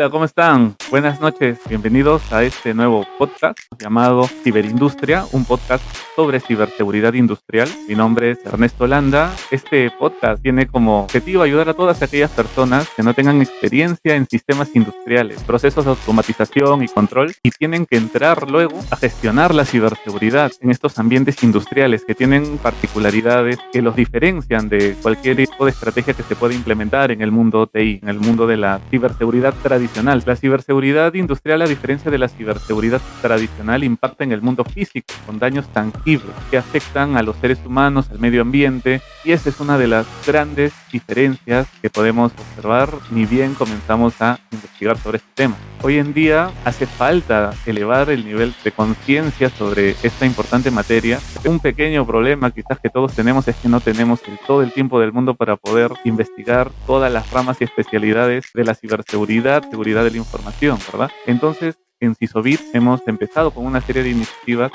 Hola, ¿cómo están? Buenas noches, bienvenidos a este nuevo podcast llamado Ciberindustria, un podcast sobre ciberseguridad industrial. Mi nombre es Ernesto Landa. Este podcast tiene como objetivo ayudar a todas aquellas personas que no tengan experiencia en sistemas industriales, procesos de automatización y control y tienen que entrar luego a gestionar la ciberseguridad en estos ambientes industriales que tienen particularidades que los diferencian de cualquier tipo de estrategia que se pueda implementar en el mundo TI, en el mundo de la ciberseguridad tradicional tradicional. La ciberseguridad industrial, a diferencia de la ciberseguridad tradicional, impacta en el mundo físico con daños tangibles que afectan a los seres humanos, al medio ambiente, y esa es una de las grandes diferencias que podemos observar ni bien comenzamos a investigar sobre este tema. Hoy en día hace falta elevar el nivel de conciencia sobre esta importante materia. Un pequeño problema quizás que todos tenemos es que no tenemos todo el tiempo del mundo para poder investigar todas las ramas y especialidades de la ciberseguridad seguridad de la información, ¿verdad? Entonces, en CISOBIT hemos empezado con una serie de iniciativas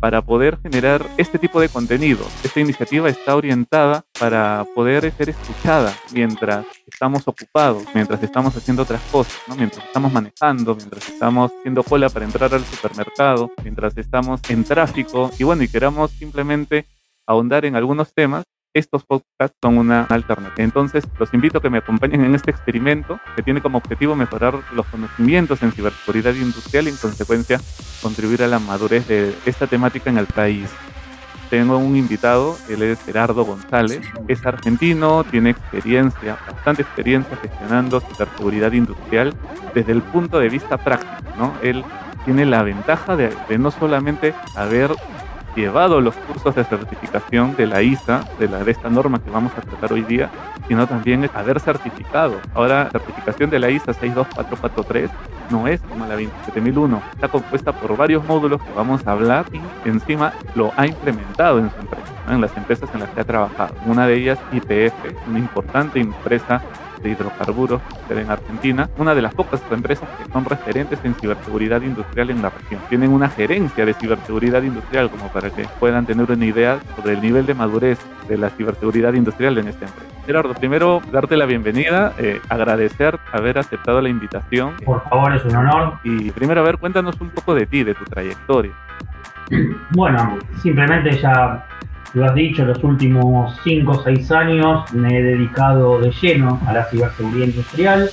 para poder generar este tipo de contenido. Esta iniciativa está orientada para poder ser escuchada mientras estamos ocupados, mientras estamos haciendo otras cosas, ¿no? mientras estamos manejando, mientras estamos haciendo cola para entrar al supermercado, mientras estamos en tráfico y bueno, y queramos simplemente ahondar en algunos temas estos podcasts son una alternativa. Entonces, los invito a que me acompañen en este experimento que tiene como objetivo mejorar los conocimientos en ciberseguridad industrial y en consecuencia contribuir a la madurez de esta temática en el país. Tengo un invitado, él es Gerardo González, es argentino, tiene experiencia, bastante experiencia gestionando ciberseguridad industrial desde el punto de vista práctico, ¿no? Él tiene la ventaja de, de no solamente haber llevado los cursos de certificación de la ISA, de, la, de esta norma que vamos a tratar hoy día, sino también haber certificado. Ahora, certificación de la ISA 62443 no es como la 27001, está compuesta por varios módulos que vamos a hablar y encima lo ha implementado en su empresa, en las empresas en las que ha trabajado. Una de ellas, IPF, una importante empresa de hidrocarburos en Argentina, una de las pocas empresas que son referentes en ciberseguridad industrial en la región. Tienen una gerencia de ciberseguridad industrial como para que puedan tener una idea sobre el nivel de madurez de la ciberseguridad industrial en esta empresa. Gerardo, primero darte la bienvenida, eh, agradecer haber aceptado la invitación. Por favor, es un honor. Y primero, a ver, cuéntanos un poco de ti, de tu trayectoria. Bueno, simplemente ya lo has dicho, los últimos 5 o 6 años me he dedicado de lleno a la ciberseguridad industrial.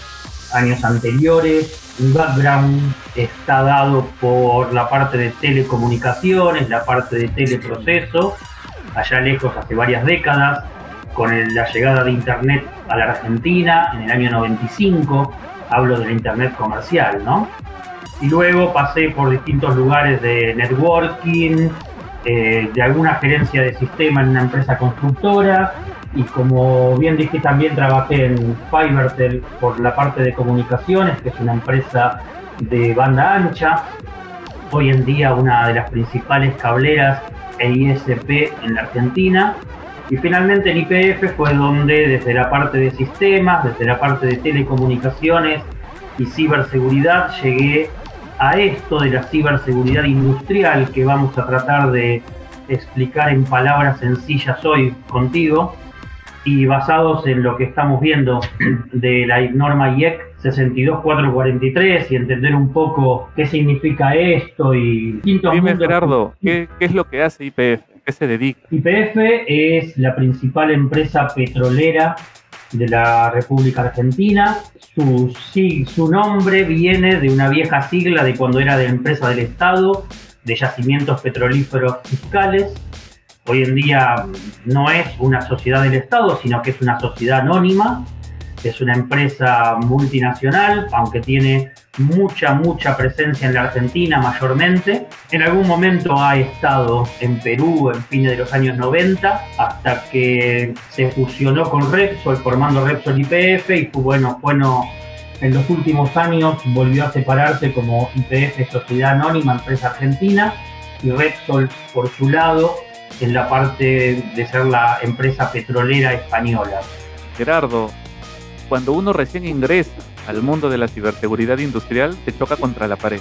Años anteriores, mi background está dado por la parte de telecomunicaciones, la parte de teleproceso, allá lejos hace varias décadas, con la llegada de Internet a la Argentina en el año 95, hablo del Internet comercial, ¿no? Y luego pasé por distintos lugares de networking, eh, de alguna gerencia de sistema en una empresa constructora y como bien dije también trabajé en Fivertel por la parte de comunicaciones, que es una empresa de banda ancha, hoy en día una de las principales cableras e ISP en la Argentina. Y finalmente en IPF fue donde desde la parte de sistemas, desde la parte de telecomunicaciones y ciberseguridad llegué a esto de la ciberseguridad industrial que vamos a tratar de explicar en palabras sencillas hoy contigo y basados en lo que estamos viendo de la norma IEC 62443 y entender un poco qué significa esto y Dime Gerardo, ¿qué, ¿qué, es lo que hace IPF? ¿Qué se dedica? IPF es la principal empresa petrolera de la República Argentina. Su, su nombre viene de una vieja sigla de cuando era de empresa del Estado, de yacimientos petrolíferos fiscales. Hoy en día no es una sociedad del Estado, sino que es una sociedad anónima es una empresa multinacional, aunque tiene mucha, mucha presencia en la Argentina mayormente. En algún momento ha estado en Perú en fines de los años 90, hasta que se fusionó con Repsol, formando Repsol IPF, y fue bueno, bueno, en los últimos años volvió a separarse como IPF Sociedad Anónima, empresa argentina, y Repsol, por su lado, en la parte de ser la empresa petrolera española. Gerardo, cuando uno recién ingresa al mundo de la ciberseguridad industrial, se choca contra la pared.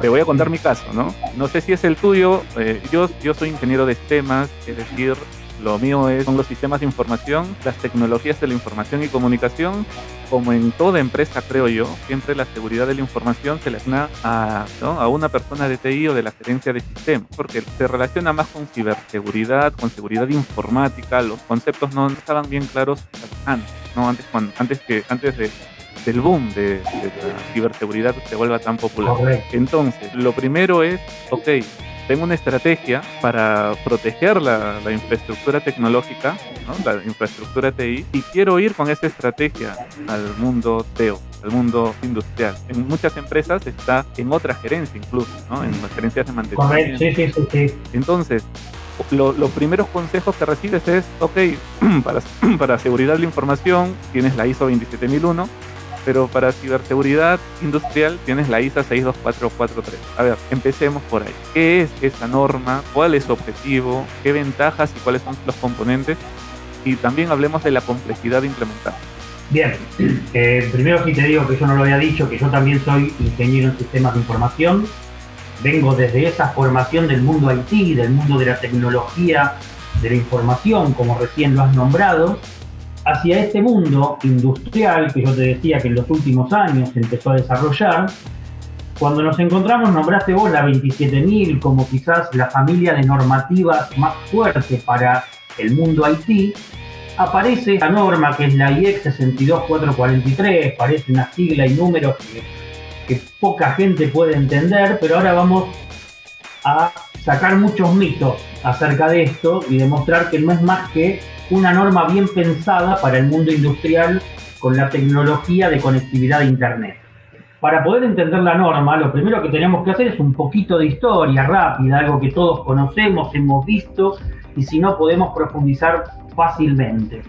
Te voy a contar mi caso, ¿no? No sé si es el tuyo. Eh, yo, yo soy ingeniero de sistemas, es decir, lo mío es, son los sistemas de información, las tecnologías de la información y comunicación. Como en toda empresa, creo yo, siempre la seguridad de la información se le asigna a, a una persona de TI o de la gerencia de sistemas, porque se relaciona más con ciberseguridad, con seguridad informática. Los conceptos no estaban bien claros antes, ¿no? Antes, cuando, antes, que, antes de, del boom de, de, la ciberseguridad se vuelva tan popular. Entonces, lo primero es, ok, tengo una estrategia para proteger la, la infraestructura tecnológica, ¿no? la infraestructura TI, y quiero ir con esa estrategia al mundo TEO, al mundo industrial. En muchas empresas está en otra gerencia incluso, ¿no? en las gerencias de mantenimiento. Sí, sí, sí, sí. Entonces, lo, los primeros consejos que recibes es, ok, para, para seguridad de la información tienes la ISO 27001, pero para ciberseguridad industrial tienes la ISA 62443. A ver, empecemos por ahí. ¿Qué es esa norma? ¿Cuál es su objetivo? ¿Qué ventajas y cuáles son los componentes? Y también hablemos de la complejidad de implementar. Bien, eh, primero sí te digo que yo no lo había dicho, que yo también soy ingeniero en sistemas de información. Vengo desde esa formación del mundo IT, del mundo de la tecnología, de la información, como recién lo has nombrado hacia este mundo industrial que yo te decía que en los últimos años empezó a desarrollar, cuando nos encontramos, nombraste vos la 27.000 como quizás la familia de normativas más fuerte para el mundo IT, aparece la norma que es la IEC 62443, parece una sigla y números que poca gente puede entender, pero ahora vamos a sacar muchos mitos acerca de esto y demostrar que no es más que una norma bien pensada para el mundo industrial con la tecnología de conectividad de Internet. Para poder entender la norma, lo primero que tenemos que hacer es un poquito de historia rápida, algo que todos conocemos, hemos visto y si no podemos profundizar fácilmente.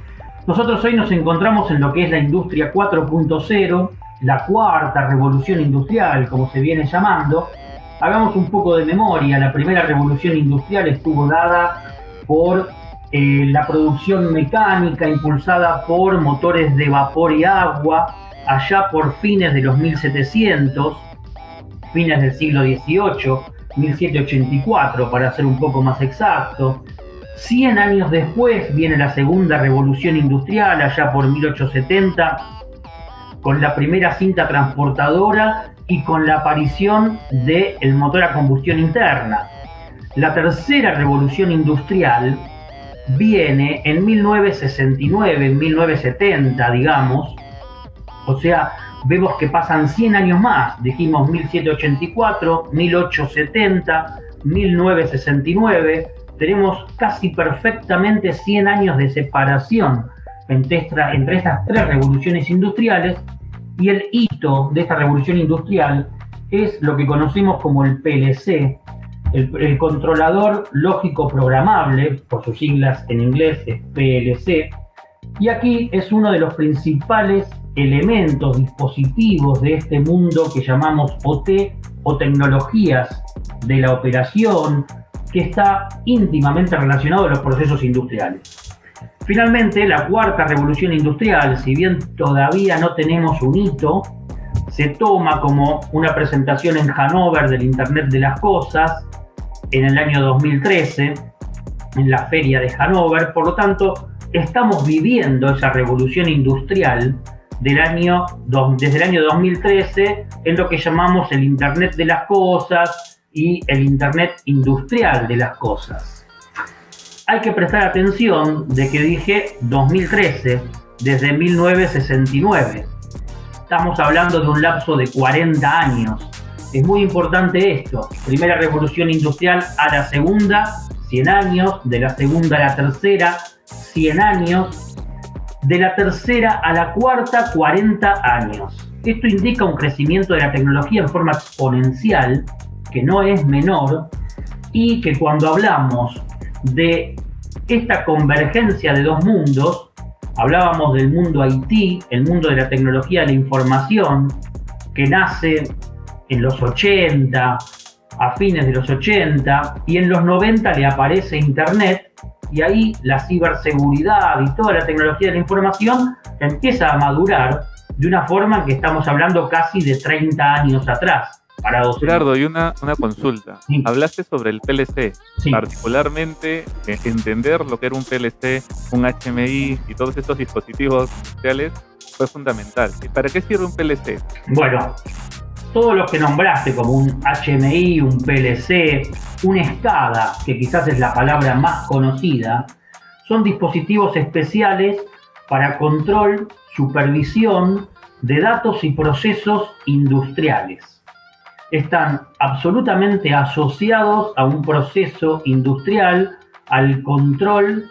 Nosotros hoy nos encontramos en lo que es la industria 4.0, la cuarta revolución industrial, como se viene llamando. Hagamos un poco de memoria, la primera revolución industrial estuvo dada por eh, la producción mecánica impulsada por motores de vapor y agua allá por fines de los 1700, fines del siglo XVIII, 1784 para ser un poco más exacto. 100 años después viene la segunda revolución industrial, allá por 1870, con la primera cinta transportadora y con la aparición del motor a combustión interna. La tercera revolución industrial viene en 1969, en 1970, digamos. O sea, vemos que pasan 100 años más. Dijimos 1784, 1870, 1969. Tenemos casi perfectamente 100 años de separación entre, estas tres revoluciones industriales y el hito de esta revolución industrial es lo que conocimos como el PLC, el, controlador lógico programable, por sus siglas en inglés es PLC, y aquí es uno de los principales elementos, dispositivos de este mundo que llamamos OT o tecnologías de la operación, que está íntimamente relacionado a los procesos industriales. Finalmente, la cuarta revolución industrial, si bien todavía no tenemos un hito, se toma como una presentación en Hannover del Internet de las Cosas, en el año 2013 en la feria de Hannover, por lo tanto estamos viviendo esa revolución industrial del año, desde el año 2013 en lo que llamamos el Internet de las Cosas y el Internet industrial de las cosas. Hay que prestar atención de que dije 2013, desde 1969. Estamos hablando de un lapso de 40 años es muy importante esto. Primera revolución industrial a la segunda, 100 años. De la segunda a la tercera, 100 años. De la tercera a la cuarta, 40 años. Esto indica un crecimiento de la tecnología en forma exponencial, que no es menor, y que cuando hablamos de esta convergencia de dos mundos, hablábamos del mundo IT, el mundo de la tecnología de la información, que nace en los 80, a fines de los 80, y en los 90 le aparece Internet, y ahí la ciberseguridad y toda la tecnología de la información empieza a madurar de una forma que estamos hablando casi de 30 años atrás. parados. Gerardo, y una, una consulta. Hablaste sobre el PLC, particularmente eh, entender lo que era un PLC, un HMI y todos estos dispositivos industriales fue fundamental. ¿Para qué sirve un PLC? Bueno, todos los que nombraste como un HMI, un PLC, un SCADA, que quizás es la palabra más conocida, son dispositivos especiales para control, supervisión de datos y procesos industriales. Están absolutamente asociados a un proceso industrial, al control,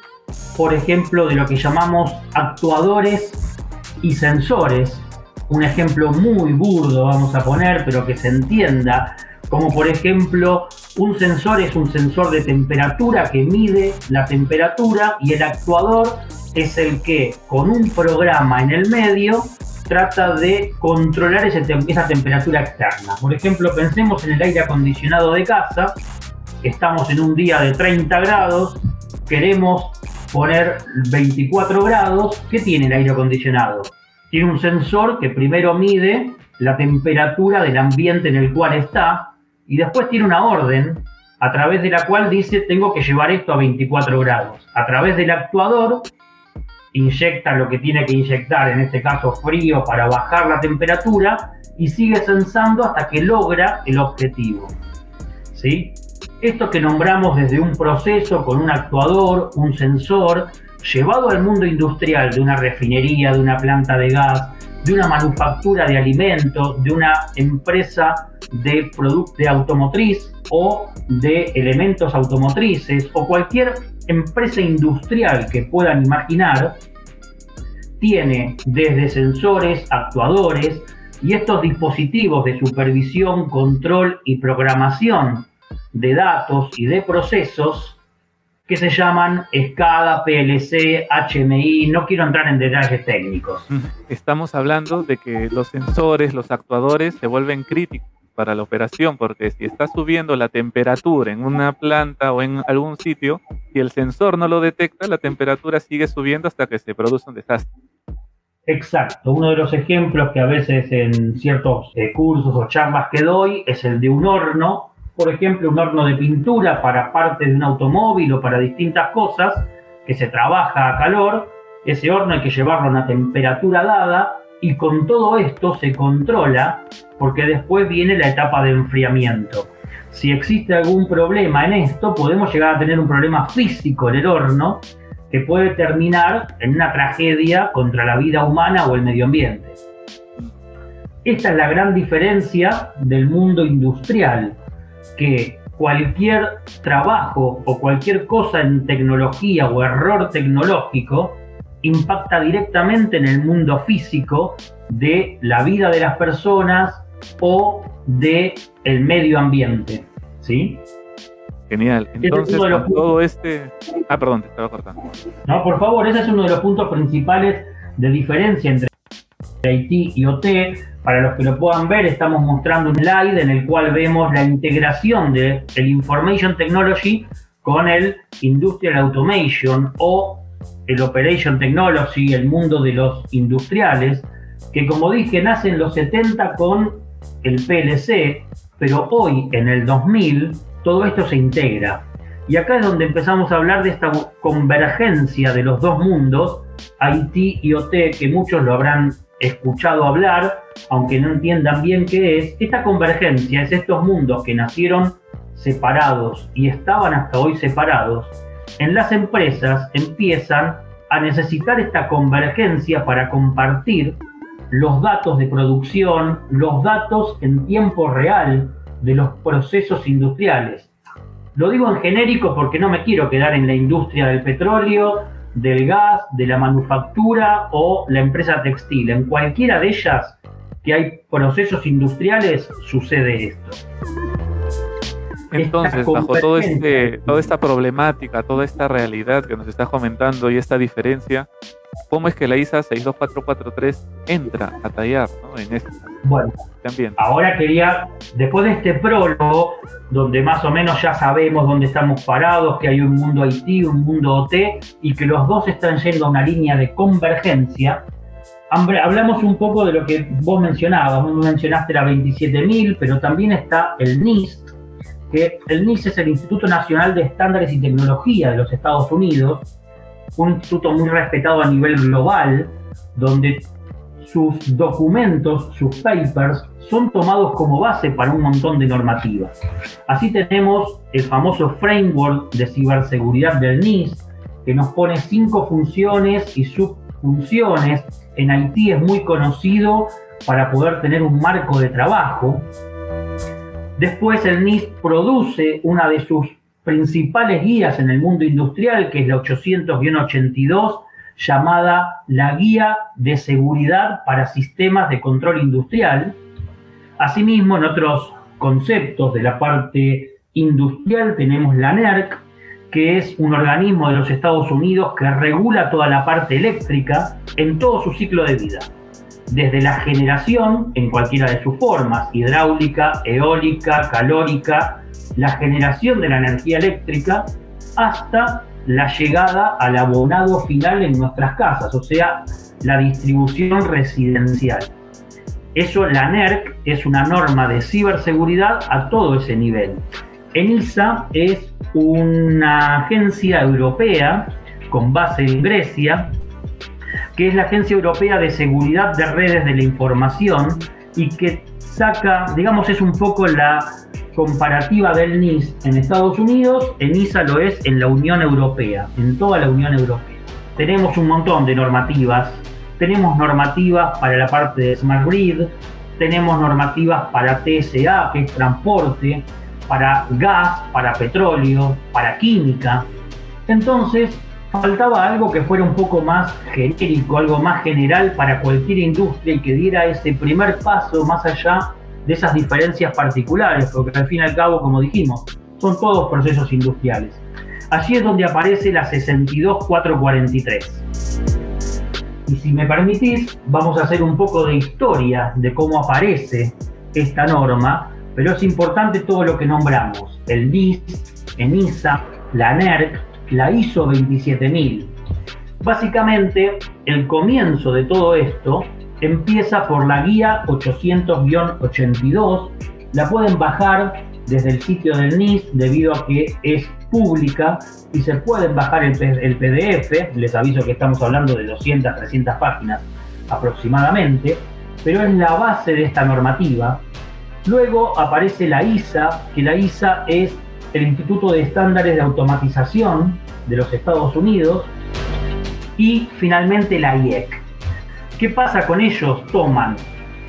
por ejemplo, de lo que llamamos actuadores y sensores. Un ejemplo muy burdo vamos a poner, pero que se entienda, como por ejemplo un sensor es un sensor de temperatura que mide la temperatura y el actuador es el que con un programa en el medio trata de controlar esa temperatura externa. Por ejemplo, pensemos en el aire acondicionado de casa, estamos en un día de 30 grados, queremos poner 24 grados, ¿qué tiene el aire acondicionado? Tiene un sensor que primero mide la temperatura del ambiente en el cual está y después tiene una orden a través de la cual dice tengo que llevar esto a 24 grados. A través del actuador inyecta lo que tiene que inyectar, en este caso frío, para bajar la temperatura y sigue sensando hasta que logra el objetivo. ¿Sí? Esto que nombramos desde un proceso con un actuador, un sensor, llevado al mundo industrial de una refinería, de una planta de gas, de una manufactura de alimentos, de una empresa de de automotriz o de elementos automotrices o cualquier empresa industrial que puedan imaginar tiene desde sensores, actuadores y estos dispositivos de supervisión, control y programación de datos y de procesos que se llaman SCADA, PLC, HMI. No quiero entrar en detalles técnicos. Estamos hablando de que los sensores, los actuadores se vuelven críticos para la operación, porque si está subiendo la temperatura en una planta o en algún sitio, y el sensor no lo detecta, la temperatura sigue subiendo hasta que se produce un desastre. Exacto, uno de los ejemplos que a veces en ciertos eh, cursos o charlas que doy es el de un horno, por ejemplo, un horno de pintura para parte de un automóvil o para distintas cosas que se trabaja a calor. Ese horno hay que llevarlo a una temperatura dada y con todo esto se controla porque después viene la etapa de enfriamiento. Si existe algún problema en esto, podemos llegar a tener un problema físico en el horno que puede terminar en una tragedia contra la vida humana o el medio ambiente. Esta es la gran diferencia del mundo industrial, que cualquier trabajo o cualquier cosa en tecnología o error tecnológico impacta directamente en el mundo físico de la vida de las personas o de el medio ambiente, ¿sí? Genial. Entonces, todo este... Ah, perdón, te estaba cortando. No, por favor, ese es uno de los puntos principales de diferencia entre IT y OT. Para los que lo puedan ver, estamos mostrando un slide en el cual vemos la integración de el Information Technology con el Industrial Automation o el Operation Technology, el mundo de los industriales, que como dije nace en los 70 con el PLC, pero hoy en el 2000 todo esto se integra. Y acá es donde empezamos a hablar de esta convergencia de los dos mundos, IT y OT, que muchos lo habrán escuchado hablar, aunque no entiendan bien qué es. Esta convergencia es estos mundos que nacieron separados y estaban hasta hoy separados, en las empresas empiezan a necesitar esta convergencia para compartir los datos de producción, los datos en tiempo real de los procesos industriales. Lo digo en genérico porque no me quiero quedar en la industria del petróleo, del gas, de la manufactura o la empresa textil. En cualquiera de ellas que hay procesos industriales sucede esto. Entonces, bajo todo este, toda esta problemática, toda esta realidad que nos está comentando y esta diferencia, ¿cómo es que la ISA 62443 entra a tallar en este bueno, Ahora quería, después de este prólogo, donde más o menos ya sabemos dónde estamos parados, que hay un mundo IT, un mundo OT, y que los dos están yendo a una línea de convergencia, hablamos un poco de lo que vos mencionabas, vos mencionaste la 27.000, pero también está el NIST, que el NIST es el Instituto Nacional de Estándares y Tecnología de los Estados Unidos, un instituto muy respetado a nivel global, donde sus documentos, sus papers, son tomados como base para un montón de normativas. Así tenemos el famoso framework de ciberseguridad del NIST, que nos pone cinco funciones y subfunciones. En Haití es muy conocido para poder tener un marco de trabajo. Después el NIST produce una de sus principales guías en el mundo industrial, que es la 800-82, llamada la Guía de Seguridad para Sistemas de Control Industrial. Asimismo, en otros conceptos de la parte industrial tenemos la NERC, que es un organismo de los Estados Unidos que regula toda la parte eléctrica en todo su ciclo de vida, desde la generación en cualquiera de sus formas, hidráulica, eólica, calórica, la generación de la energía eléctrica, hasta la llegada al abonado final en nuestras casas, o sea, la distribución residencial. Eso, la NERC, es una norma de ciberseguridad a todo ese nivel. ENISA es una agencia europea con base en Grecia, que es la Agencia Europea de Seguridad de Redes de la Información y que saca, digamos, es un poco la comparativa del NIS en Estados Unidos, ENISA lo es en la Unión Europea, en toda la Unión Europea. Tenemos un montón de normativas, tenemos normativas para la parte de Smart Grid, tenemos normativas para TSA, que es transporte, para gas, para petróleo, para química. Entonces, faltaba algo que fuera un poco más genérico, algo más general para cualquier industria y que diera ese primer paso más allá de esas diferencias particulares, porque al fin y al cabo, como dijimos, son todos procesos industriales. Allí es donde aparece la 62443. Y si me permitís, vamos a hacer un poco de historia de cómo aparece esta norma pero es importante todo lo que nombramos, el NIST, ENISA, la NERC, la ISO 27000. Básicamente, el comienzo de todo esto empieza por la guía 800-82, la pueden bajar desde el sitio del NIST debido a que es pública y se pueden bajar el, el PDF, les aviso que estamos hablando de 200, 300 páginas aproximadamente, pero es la base de esta normativa Luego aparece la ISA, que la ISA es el Instituto de Estándares de Automatización de los Estados Unidos. Y finalmente la IEC. ¿Qué pasa con ellos? Toman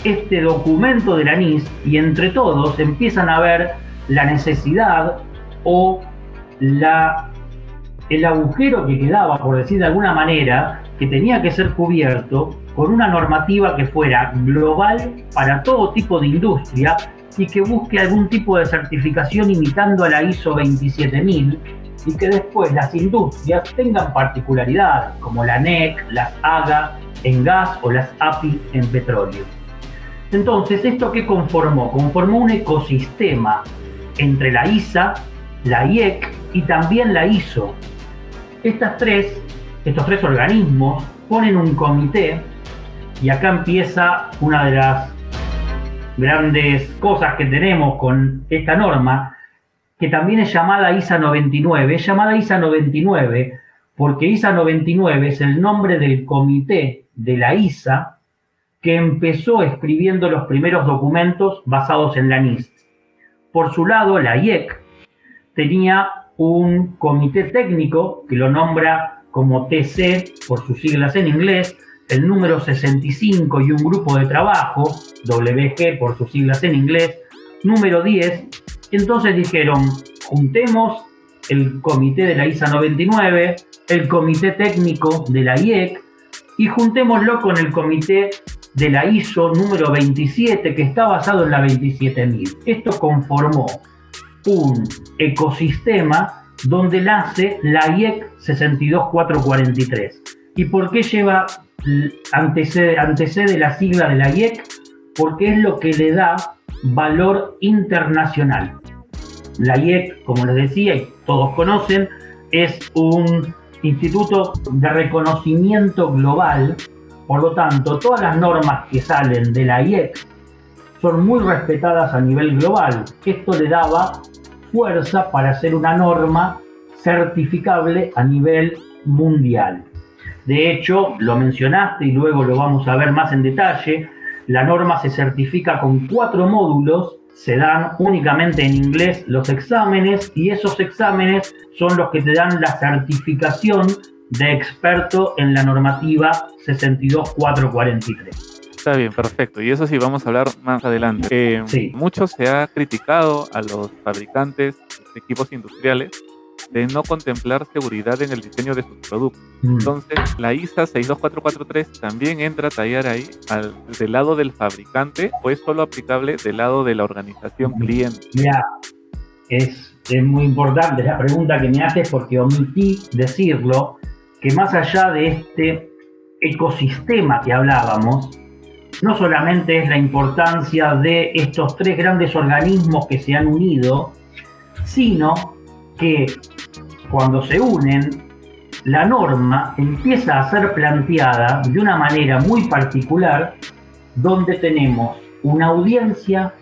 este documento de la NIS y entre todos empiezan a ver la necesidad o la, el agujero que quedaba, por decir de alguna manera, que tenía que ser cubierto con una normativa que fuera global para todo tipo de industria y que busque algún tipo de certificación imitando a la ISO 27000 y que después las industrias tengan particularidades como la NEC, las AGA en gas o las API en petróleo. Entonces, ¿esto qué conformó? Conformó un ecosistema entre la ISA, la IEC y también la ISO. Estas tres, estos tres organismos ponen un comité y acá empieza una de las grandes cosas que tenemos con esta norma, que también es llamada ISA 99. Es llamada ISA 99 porque ISA 99 es el nombre del comité de la ISA que empezó escribiendo los primeros documentos basados en la NIST. Por su lado, la IEC tenía un comité técnico que lo nombra como TC por sus siglas en inglés, el número 65 y un grupo de trabajo, WG por sus siglas en inglés, número 10. Entonces dijeron, juntemos el comité de la ISA 99, el comité técnico de la IEC y juntémoslo con el comité de la ISO número 27 que está basado en la 27000. Esto conformó un ecosistema donde nace la IEC 62443. ¿Y por qué lleva antecede, antecede la sigla de la IEC porque es lo que le da valor internacional. La IEC, como les decía y todos conocen, es un instituto de reconocimiento global Por lo tanto, todas las normas que salen de la IEC son muy respetadas a nivel global. Esto le daba fuerza para hacer una norma certificable a nivel mundial. De hecho, lo mencionaste y luego lo vamos a ver más en detalle, la norma se certifica con cuatro módulos, se dan únicamente en inglés los exámenes y esos exámenes son los que te dan la certificación de experto en la normativa 62443. Está bien, perfecto. Y eso sí vamos a hablar más adelante. Eh, mucho se ha criticado a los fabricantes de equipos industriales de no contemplar seguridad en el diseño de sus productos. Mm. Entonces, la ISA 62443 también entra a tallar ahí al, del lado del fabricante o es solo aplicable del lado de la organización cliente. Mira, es, es muy importante la pregunta que me haces porque omití decirlo, que más allá de este ecosistema que hablábamos, no solamente es la importancia de estos tres grandes organismos que se han unido, sino que cuando se unen, la norma empieza a ser planteada de una manera muy particular, donde tenemos una audiencia,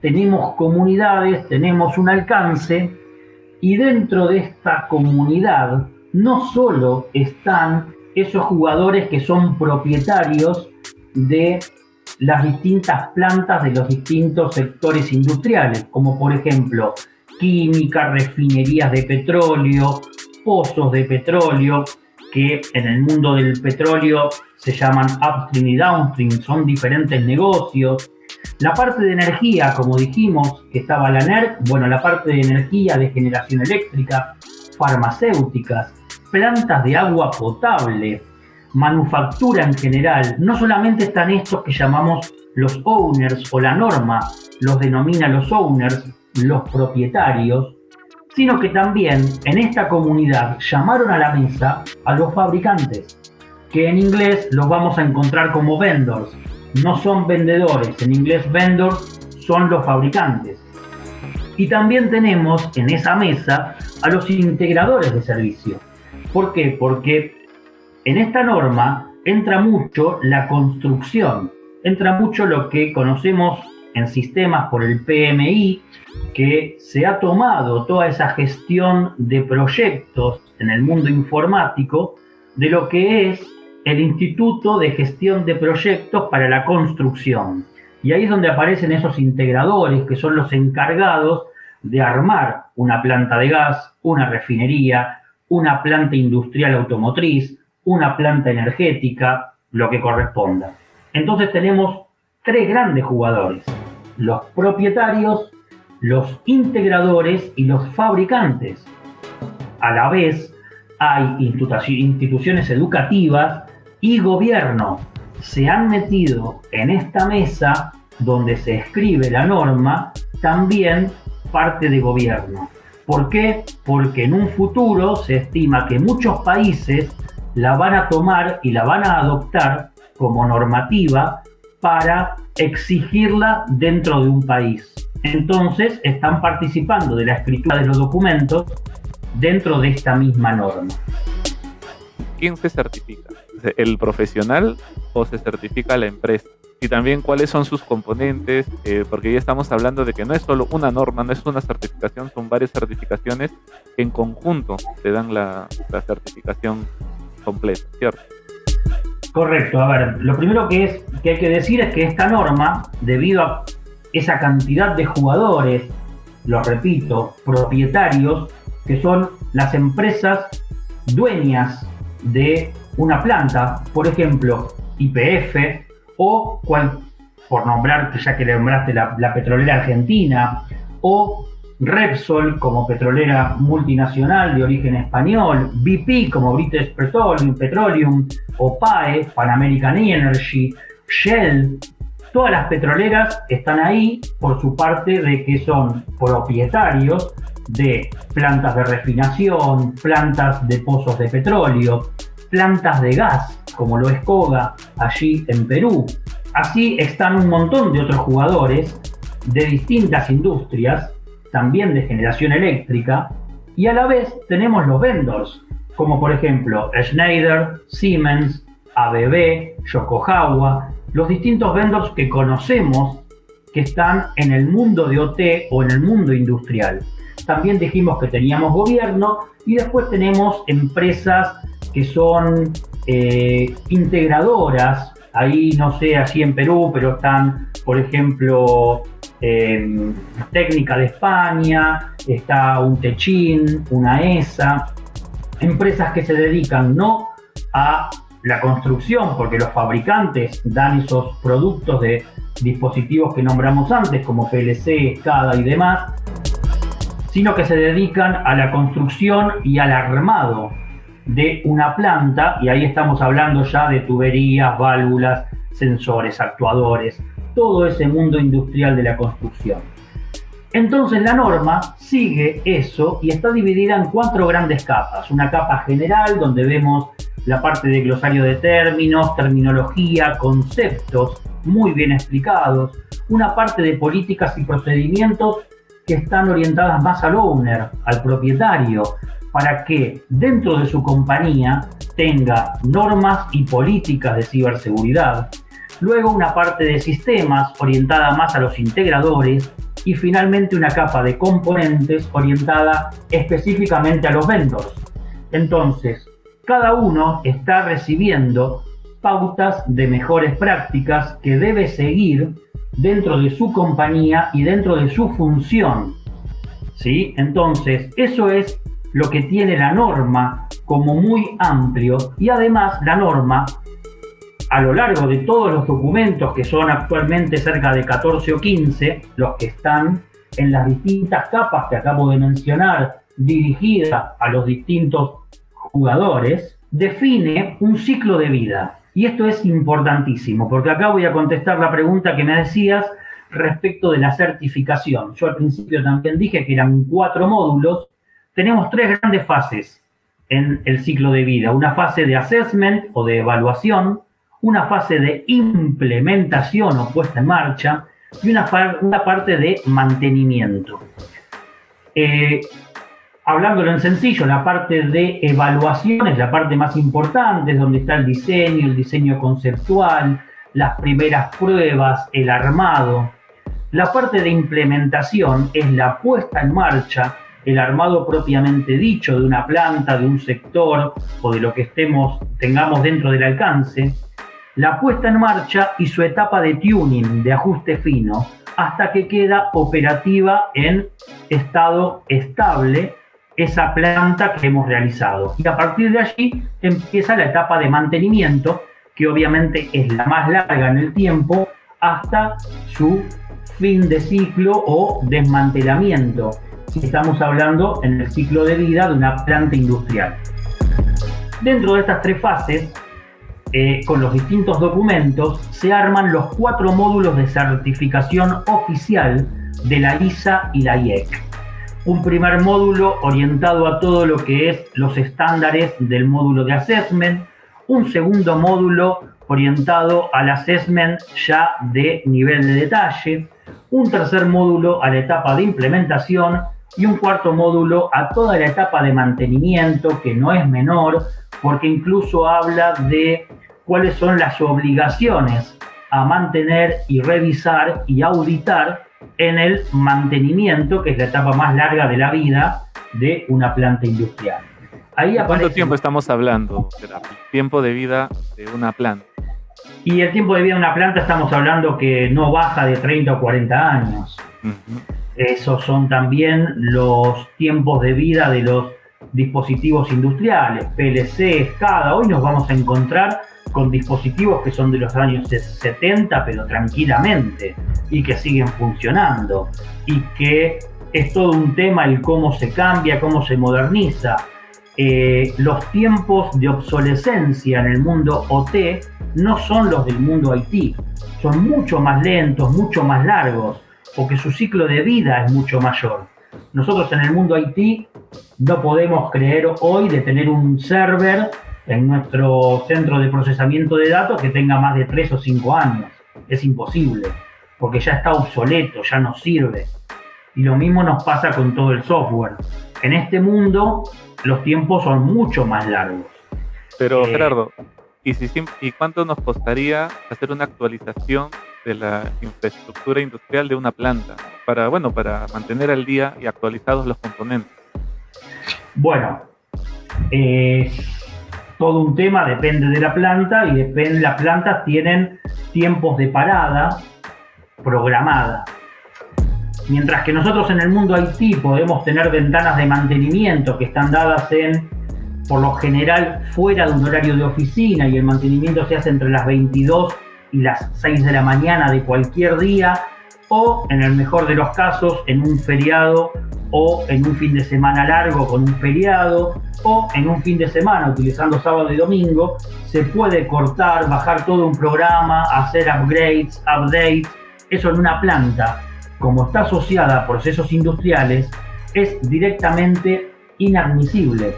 tenemos comunidades, tenemos un alcance, y dentro de esta comunidad no solo están esos jugadores que son propietarios de las distintas plantas de los distintos sectores industriales, como por ejemplo química, refinerías de petróleo, pozos de petróleo, que en el mundo del petróleo se llaman upstream y downstream, son diferentes negocios. La parte de energía, como dijimos, que estaba la NERC, bueno, la parte de energía de generación eléctrica, farmacéuticas, plantas de agua potable, manufactura en general, no solamente están estos que llamamos los owners o la norma los denomina los owners, los propietarios, sino que también en esta comunidad llamaron a la mesa a los fabricantes, que en inglés los vamos a encontrar como vendors. No son vendedores, en inglés vendors son los fabricantes. Y también tenemos en esa mesa a los integradores de servicio. ¿Por qué? Porque en esta norma entra mucho la construcción, entra mucho lo que conocemos en sistemas por el PMI, que se ha tomado toda esa gestión de proyectos en el mundo informático de lo que es el Instituto de Gestión de Proyectos para la Construcción. Y ahí es donde aparecen esos integradores que son los encargados de armar una planta de gas, una refinería, una planta industrial automotriz, una planta energética, lo que corresponda. Entonces tenemos tres grandes jugadores, los propietarios, los integradores y los fabricantes. A la vez hay instituciones educativas y gobierno. Se han metido en esta mesa donde se escribe la norma también parte de gobierno. ¿Por qué? Porque en un futuro se estima que muchos países la van a tomar y la van a adoptar como normativa para exigirla dentro de un país. Entonces están participando de la escritura de los documentos dentro de esta misma norma. ¿Quién se certifica? ¿El profesional o se certifica la empresa? Y también cuáles son sus componentes, eh, porque ya estamos hablando de que no es solo una norma, no es una certificación, son varias certificaciones que en conjunto te dan la, la certificación completa, ¿cierto? Correcto, a ver, lo primero que, es, que hay que decir es que esta norma, debido a esa cantidad de jugadores, lo repito, propietarios, que son las empresas dueñas de una planta, por ejemplo, IPF o por nombrar, ya que le nombraste la petrolera argentina, o Repsol como petrolera multinacional de origen español, BP como British Petroleum, Petroleum OPAE, Pan American Energy, Shell, todas las petroleras están ahí por su parte de que son propietarios de plantas de refinación, plantas de pozos de petróleo, plantas de gas, como lo es Koga allí en Perú. Así están un montón de otros jugadores de distintas industrias también de generación eléctrica, y a la vez tenemos los vendors, como por ejemplo Schneider, Siemens, ABB, Yokohama, los distintos vendors que conocemos que están en el mundo de OT o en el mundo industrial. También dijimos que teníamos gobierno y después tenemos empresas que son eh, integradoras. Ahí no sé, así en Perú, pero están, por ejemplo, eh, Técnica de España, está un Techin, una ESA, empresas que se dedican no a la construcción, porque los fabricantes dan esos productos de dispositivos que nombramos antes, como PLC, SCADA y demás, sino que se dedican a la construcción y al armado de una planta, y ahí estamos hablando ya de tuberías, válvulas, sensores, actuadores, todo ese mundo industrial de la construcción. Entonces la norma sigue eso y está dividida en cuatro grandes capas. Una capa general donde vemos la parte de glosario de términos, terminología, conceptos muy bien explicados. Una parte de políticas y procedimientos que están orientadas más al owner, al propietario, para que dentro de su compañía tenga normas y políticas de ciberseguridad. Luego una parte de sistemas orientada más a los integradores y finalmente una capa de componentes orientada específicamente a los vendors. Entonces, cada uno está recibiendo pautas de mejores prácticas que debe seguir dentro de su compañía y dentro de su función. ¿Sí? Entonces, eso es lo que tiene la norma como muy amplio y además la norma a lo largo de todos los documentos, que son actualmente cerca de 14 o 15, los que están en las distintas capas que acabo de mencionar, dirigidas a los distintos jugadores, define un ciclo de vida. Y esto es importantísimo, porque acá voy a contestar la pregunta que me decías respecto de la certificación. Yo al principio también dije que eran cuatro módulos. Tenemos tres grandes fases en el ciclo de vida. Una fase de assessment o de evaluación, una fase de implementación o puesta en marcha y una, una parte de mantenimiento. Eh, hablándolo en sencillo, la parte de evaluación es la parte más importante, es donde está el diseño, el diseño conceptual, las primeras pruebas, el armado. La parte de implementación es la puesta en marcha, el armado propiamente dicho de una planta, de un sector o de lo que estemos, tengamos dentro del alcance la puesta en marcha y su etapa de tuning, de ajuste fino, hasta que queda operativa en estado estable esa planta que hemos realizado. Y a partir de allí empieza la etapa de mantenimiento, que obviamente es la más larga en el tiempo, hasta su fin de ciclo o desmantelamiento, si estamos hablando en el ciclo de vida de una planta industrial. Dentro de estas tres fases, eh, con los distintos documentos, se arman los cuatro módulos de certificación oficial de la ISA y la IEC. Un primer módulo orientado a todo lo que es los estándares del módulo de assessment, un segundo módulo orientado al assessment ya de nivel de detalle, un tercer módulo a la etapa de implementación. Y un cuarto módulo a toda la etapa de mantenimiento, que no es menor, porque incluso habla de cuáles son las obligaciones a mantener y revisar y auditar en el mantenimiento, que es la etapa más larga de la vida de una planta industrial. Ahí ¿Cuánto tiempo estamos hablando? Tiempo de vida de una planta. Y el tiempo de vida de una planta estamos hablando que no baja de 30 o 40 años. Esos son también los tiempos de vida de los dispositivos industriales, PLC, SCADA. Hoy nos vamos a encontrar con dispositivos que son de los años 70, pero tranquilamente, y que siguen funcionando, y que es todo un tema el cómo se cambia, cómo se moderniza. Eh, los tiempos de obsolescencia en el mundo OT no son los del mundo IT, son mucho más lentos, mucho más largos, porque su ciclo de vida es mucho mayor. Nosotros en el mundo IT no podemos creer hoy de tener un server en nuestro centro de procesamiento de datos que tenga más de 3 o 5 años. Es imposible, porque ya está obsoleto, ya no sirve. Y lo mismo nos pasa con todo el software. En este mundo los tiempos son mucho más largos. Pero eh, Gerardo, ¿Y, si, ¿Y cuánto nos costaría hacer una actualización de la infraestructura industrial de una planta para, bueno, para mantener al día y actualizados los componentes? Bueno, eh, todo un tema depende de la planta y depende, las plantas tienen tiempos de parada programada. Mientras que nosotros en el mundo IT podemos tener ventanas de mantenimiento que están dadas en, por lo general, fuera de un horario de oficina y el mantenimiento se hace entre las 22 y las 6 de la mañana de cualquier día, o en el mejor de los casos en un feriado o en un fin de semana largo con un feriado o en un fin de semana utilizando sábado y domingo, se puede cortar, bajar todo un programa, hacer upgrades, updates, eso en una planta como está asociada a procesos industriales, es directamente inadmisible.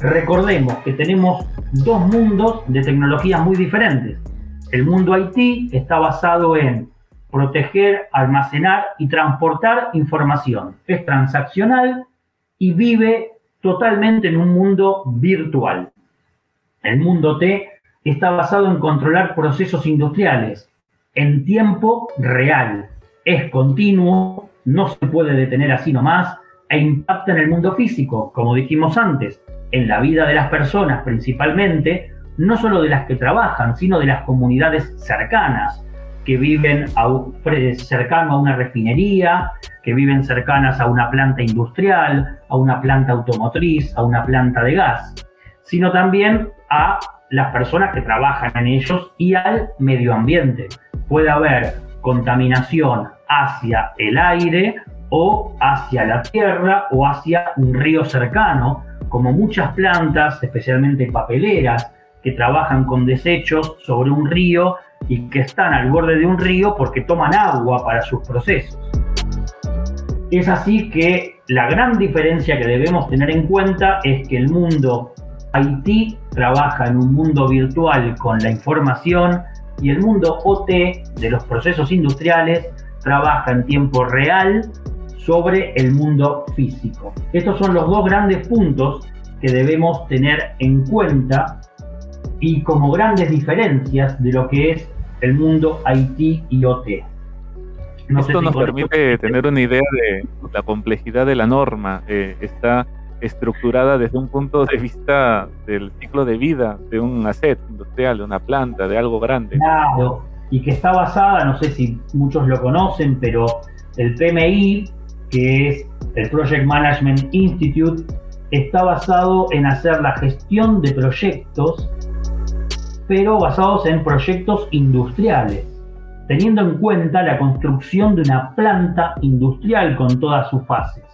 Recordemos que tenemos dos mundos de tecnologías muy diferentes. El mundo IT está basado en proteger, almacenar y transportar información. Es transaccional y vive totalmente en un mundo virtual. El mundo T está basado en controlar procesos industriales en tiempo real, es continuo, no se puede detener así nomás e impacta en el mundo físico, como dijimos antes, en la vida de las personas principalmente, no solo de las que trabajan, sino de las comunidades cercanas, que viven cercano a una refinería, que viven cercanas a una planta industrial, a una planta automotriz, a una planta de gas, sino también a las personas que trabajan en ellos y al medio ambiente. Puede haber contaminación hacia el aire o hacia la tierra o hacia un río cercano, como muchas plantas, especialmente papeleras, que trabajan con desechos sobre un río y que están al borde de un río porque toman agua para sus procesos. Es así que la gran diferencia que debemos tener en cuenta es que el mundo IT trabaja en un mundo virtual con la información y el mundo OT de los procesos industriales trabaja en tiempo real sobre el mundo físico. Estos son los dos grandes puntos que debemos tener en cuenta y como grandes diferencias de lo que es el mundo IT y OT. Esto nos permite tener una idea de la complejidad de la norma. Eh, está estructurada desde un punto de vista del ciclo de vida de un asset industrial, de una planta, de algo grande. Claro, y que está basada, no sé si muchos lo conocen, pero el PMI, que es el Project Management Institute, está basado en hacer la gestión de proyectos, pero basados en proyectos industriales, teniendo en cuenta la construcción de una planta industrial con todas sus fases.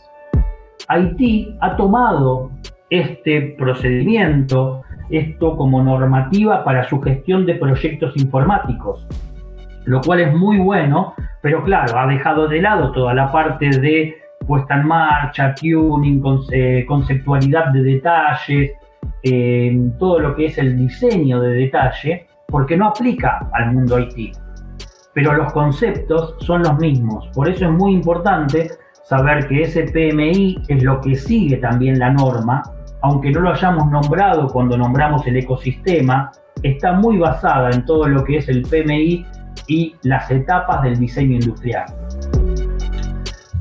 Haití ha tomado este procedimiento, esto como normativa para su gestión de proyectos informáticos, lo cual es muy bueno, pero claro, ha dejado de lado toda la parte de puesta en marcha, tuning, conceptualidad de detalles, eh, todo lo que es el diseño de detalle, porque no aplica al mundo IT. Pero los conceptos son los mismos, por eso es muy importante saber que ese PMI es lo que sigue también la norma, aunque no lo hayamos nombrado cuando nombramos el ecosistema, está muy basada en todo lo que es el PMI y las etapas del diseño industrial.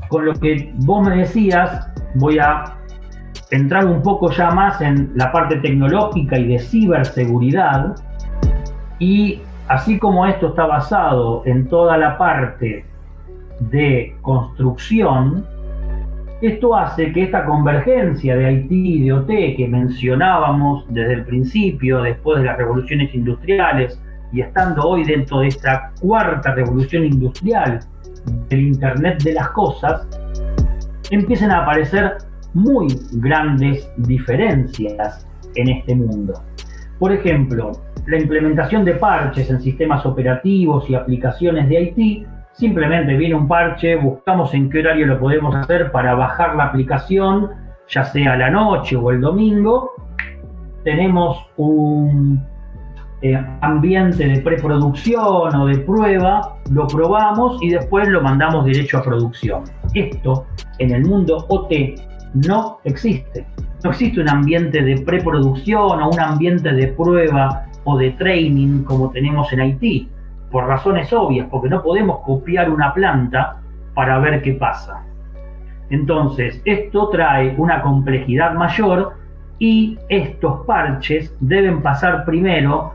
Con lo que vos me decías, voy a entrar un poco ya más en la parte tecnológica y de ciberseguridad. Y así como esto está basado en toda la parte de construcción, esto hace que esta convergencia de Haití y de OT que mencionábamos desde el principio, después de las revoluciones industriales y estando hoy dentro de esta cuarta revolución industrial del Internet de las Cosas, empiecen a aparecer muy grandes diferencias en este mundo. Por ejemplo, la implementación de parches en sistemas operativos y aplicaciones de IT Simplemente viene un parche, buscamos en qué horario lo podemos hacer para bajar la aplicación, ya sea la noche o el domingo. Tenemos un eh, ambiente de preproducción o de prueba, lo probamos y después lo mandamos derecho a producción. Esto en el mundo OT no existe. No existe un ambiente de preproducción o un ambiente de prueba o de training como tenemos en Haití, por razones obvias, porque no podemos copiar una planta para ver qué pasa. Entonces, esto trae una complejidad mayor y estos parches deben pasar primero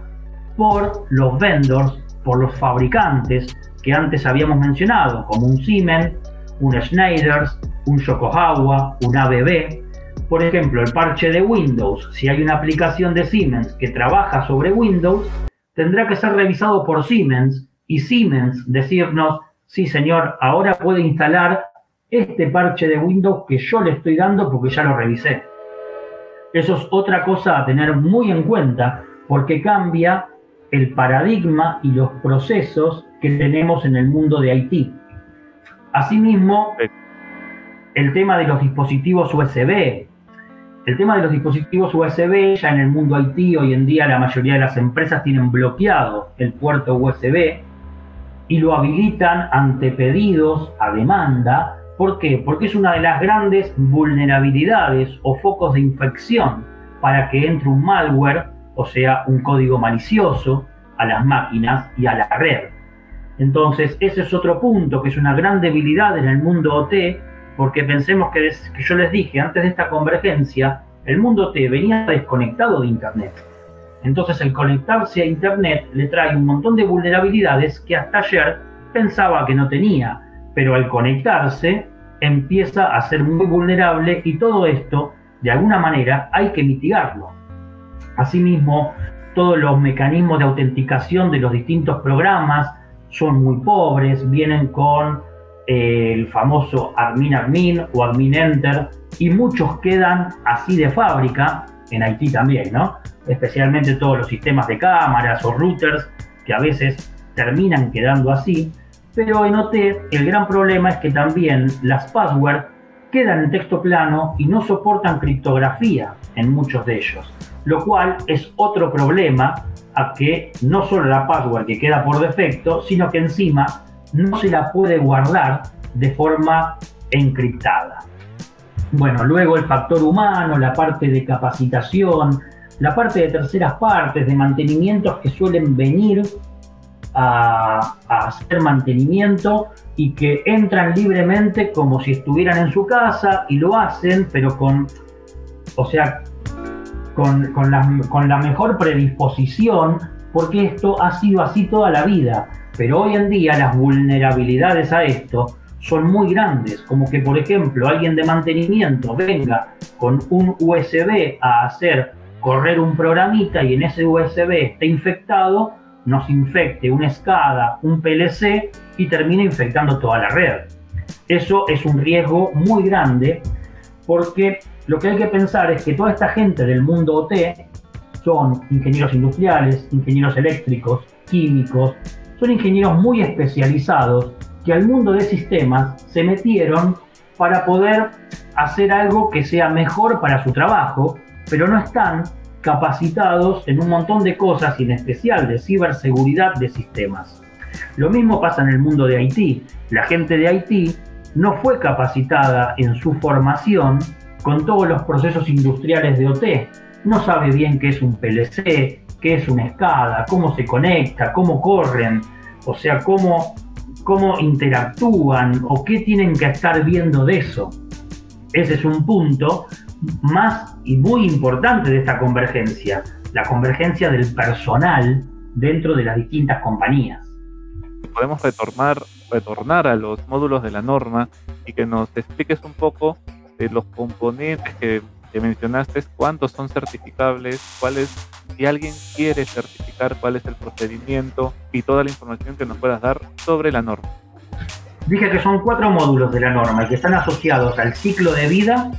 por los vendors, por los fabricantes que antes habíamos mencionado, como un Siemens, un Schneider, un Yokohama, un ABB. Por ejemplo, el parche de Windows, si hay una aplicación de Siemens que trabaja sobre Windows, tendrá que ser revisado por Siemens y Siemens decirnos, sí señor, ahora puede instalar este parche de Windows que yo le estoy dando porque ya lo revisé. Eso es otra cosa a tener muy en cuenta porque cambia el paradigma y los procesos que tenemos en el mundo de Haití. Asimismo, el tema de los dispositivos USB. El tema de los dispositivos USB, ya en el mundo Haití, hoy en día la mayoría de las empresas tienen bloqueado el puerto USB y lo habilitan ante pedidos a demanda ¿Por qué? Porque es una de las grandes vulnerabilidades o focos de infección para que entre un malware, o sea, un código malicioso, a las máquinas y a la red. Entonces, ese es otro punto que es una gran debilidad en el mundo OT, porque pensemos que, yo les dije antes de esta convergencia, el mundo OT venía desconectado de Internet. Entonces, el conectarse a Internet le trae un montón de vulnerabilidades que hasta ayer pensaba que no tenía pero al conectarse empieza a ser muy vulnerable y todo esto, de alguna manera, hay que mitigarlo. Asimismo, todos los mecanismos de autenticación de los distintos programas son muy pobres, vienen con eh, el famoso admin admin o admin enter y muchos quedan así de fábrica, en Haití también, ¿no? Especialmente todos los sistemas de cámaras o routers que a veces terminan quedando así pero en OT el gran problema es que también las passwords quedan en texto plano y no soportan criptografía en muchos de ellos, lo cual es otro problema a que no solo la password que queda por defecto, sino que encima no se la puede guardar de forma encriptada. Bueno, luego el factor humano, la parte de capacitación, la parte de terceras partes, de mantenimientos que suelen venir a, hacer mantenimiento y que entran libremente como si estuvieran en su casa y lo hacen, pero con, o sea, con, con, la, con la mejor predisposición, porque esto ha sido así toda la vida. Pero hoy en día las vulnerabilidades a esto son muy grandes, como que por ejemplo alguien de mantenimiento venga con un USB a hacer correr un programita y en ese USB esté infectado, nos infecte un SCADA, un PLC y termine infectando toda la red. Eso es un riesgo muy grande porque lo que hay que pensar es que toda esta gente del mundo OT son ingenieros industriales, ingenieros eléctricos, químicos, son ingenieros muy especializados que al mundo de sistemas se metieron para poder hacer algo que sea mejor para su trabajo, pero no están capacitados en un montón de cosas y en especial de ciberseguridad de sistemas. Lo mismo pasa en el mundo de Haití. La gente de Haití no fue capacitada en su formación con todos los procesos industriales de OT. No sabe bien qué es un PLC, qué es una escada, cómo se conecta, cómo corren, o sea, cómo, cómo interactúan o qué tienen que estar viendo de eso. Ese es un punto más y muy importante de esta convergencia, la convergencia del personal dentro de las distintas compañías. Podemos retornar, retornar a los módulos de la norma y que nos expliques un poco los componentes que, mencionaste, cuántos son certificables, cuáles, si alguien quiere certificar, cuál es el procedimiento y toda la información que nos puedas dar sobre la norma. Dije que son cuatro módulos de la norma y que están asociados al ciclo de vida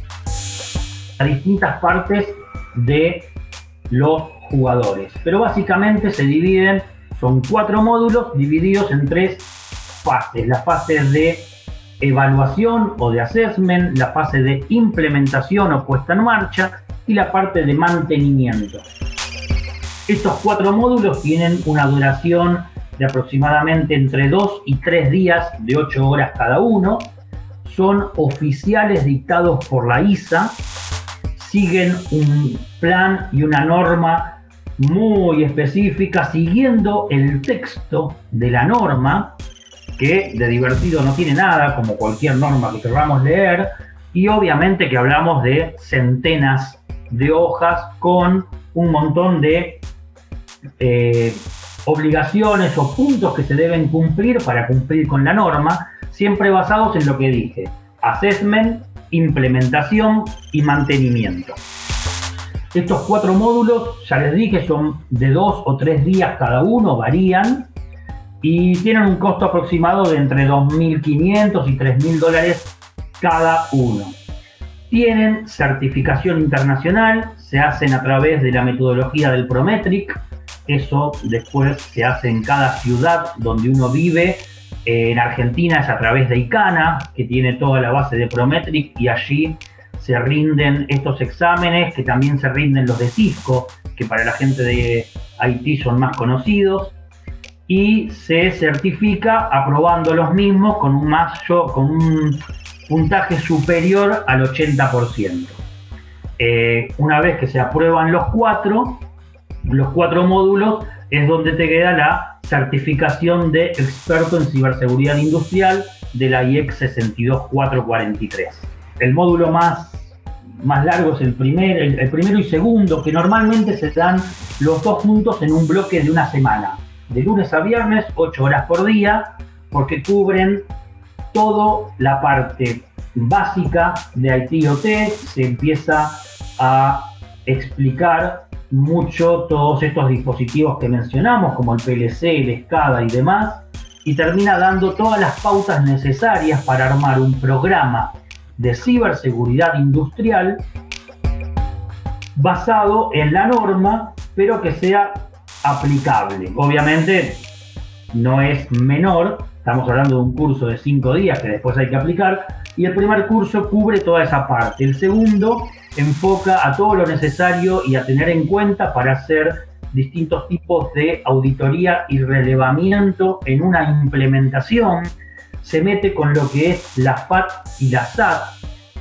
a distintas partes de los jugadores. Pero básicamente se dividen, son cuatro módulos divididos en tres fases. La fase de evaluación o de assessment, la fase de implementación o puesta en marcha y la parte de mantenimiento. Estos cuatro módulos tienen una duración de aproximadamente entre 2 y 3 días de 8 horas cada uno. Son oficiales dictados por la ISA siguen un plan y una norma muy específica, siguiendo el texto de la norma, que de divertido no tiene nada, como cualquier norma que queramos leer, y obviamente que hablamos de centenas de hojas con un montón de eh, obligaciones o puntos que se deben cumplir para cumplir con la norma, siempre basados en lo que dije, assessment, implementación y mantenimiento. Estos cuatro módulos, ya les dije, son de dos o tres días cada uno, varían y tienen un costo aproximado de entre 2.500 y 3.000 dólares cada uno. Tienen certificación internacional, se hacen a través de la metodología del Prometric, eso después se hace en cada ciudad donde uno vive. En Argentina es a través de ICANA, que tiene toda la base de Prometric, y allí se rinden estos exámenes, que también se rinden los de Cisco, que para la gente de Haití son más conocidos, y se certifica aprobando los mismos con un, mayo, con un puntaje superior al 80%. Eh, una vez que se aprueban los cuatro, los cuatro módulos, es donde te queda la certificación de experto en ciberseguridad industrial de la IEX 62443. El módulo más, más largo es el, primer, el, primero y segundo, que normalmente se dan los dos juntos en un bloque de una semana, de lunes a viernes, 8 horas por día, porque cubren toda la parte básica de ITOT, se empieza a explicar mucho todos estos dispositivos que mencionamos, como el PLC, el SCADA y demás, y termina dando todas las pautas necesarias para armar un programa de ciberseguridad industrial basado en la norma, pero que sea aplicable. Obviamente no es menor, estamos hablando de un curso de cinco días que después hay que aplicar, y el primer curso cubre toda esa parte. El segundo enfoca a todo lo necesario y a tener en cuenta para hacer distintos tipos de auditoría y relevamiento en una implementación. Se mete con lo que es la FAT y la SAT,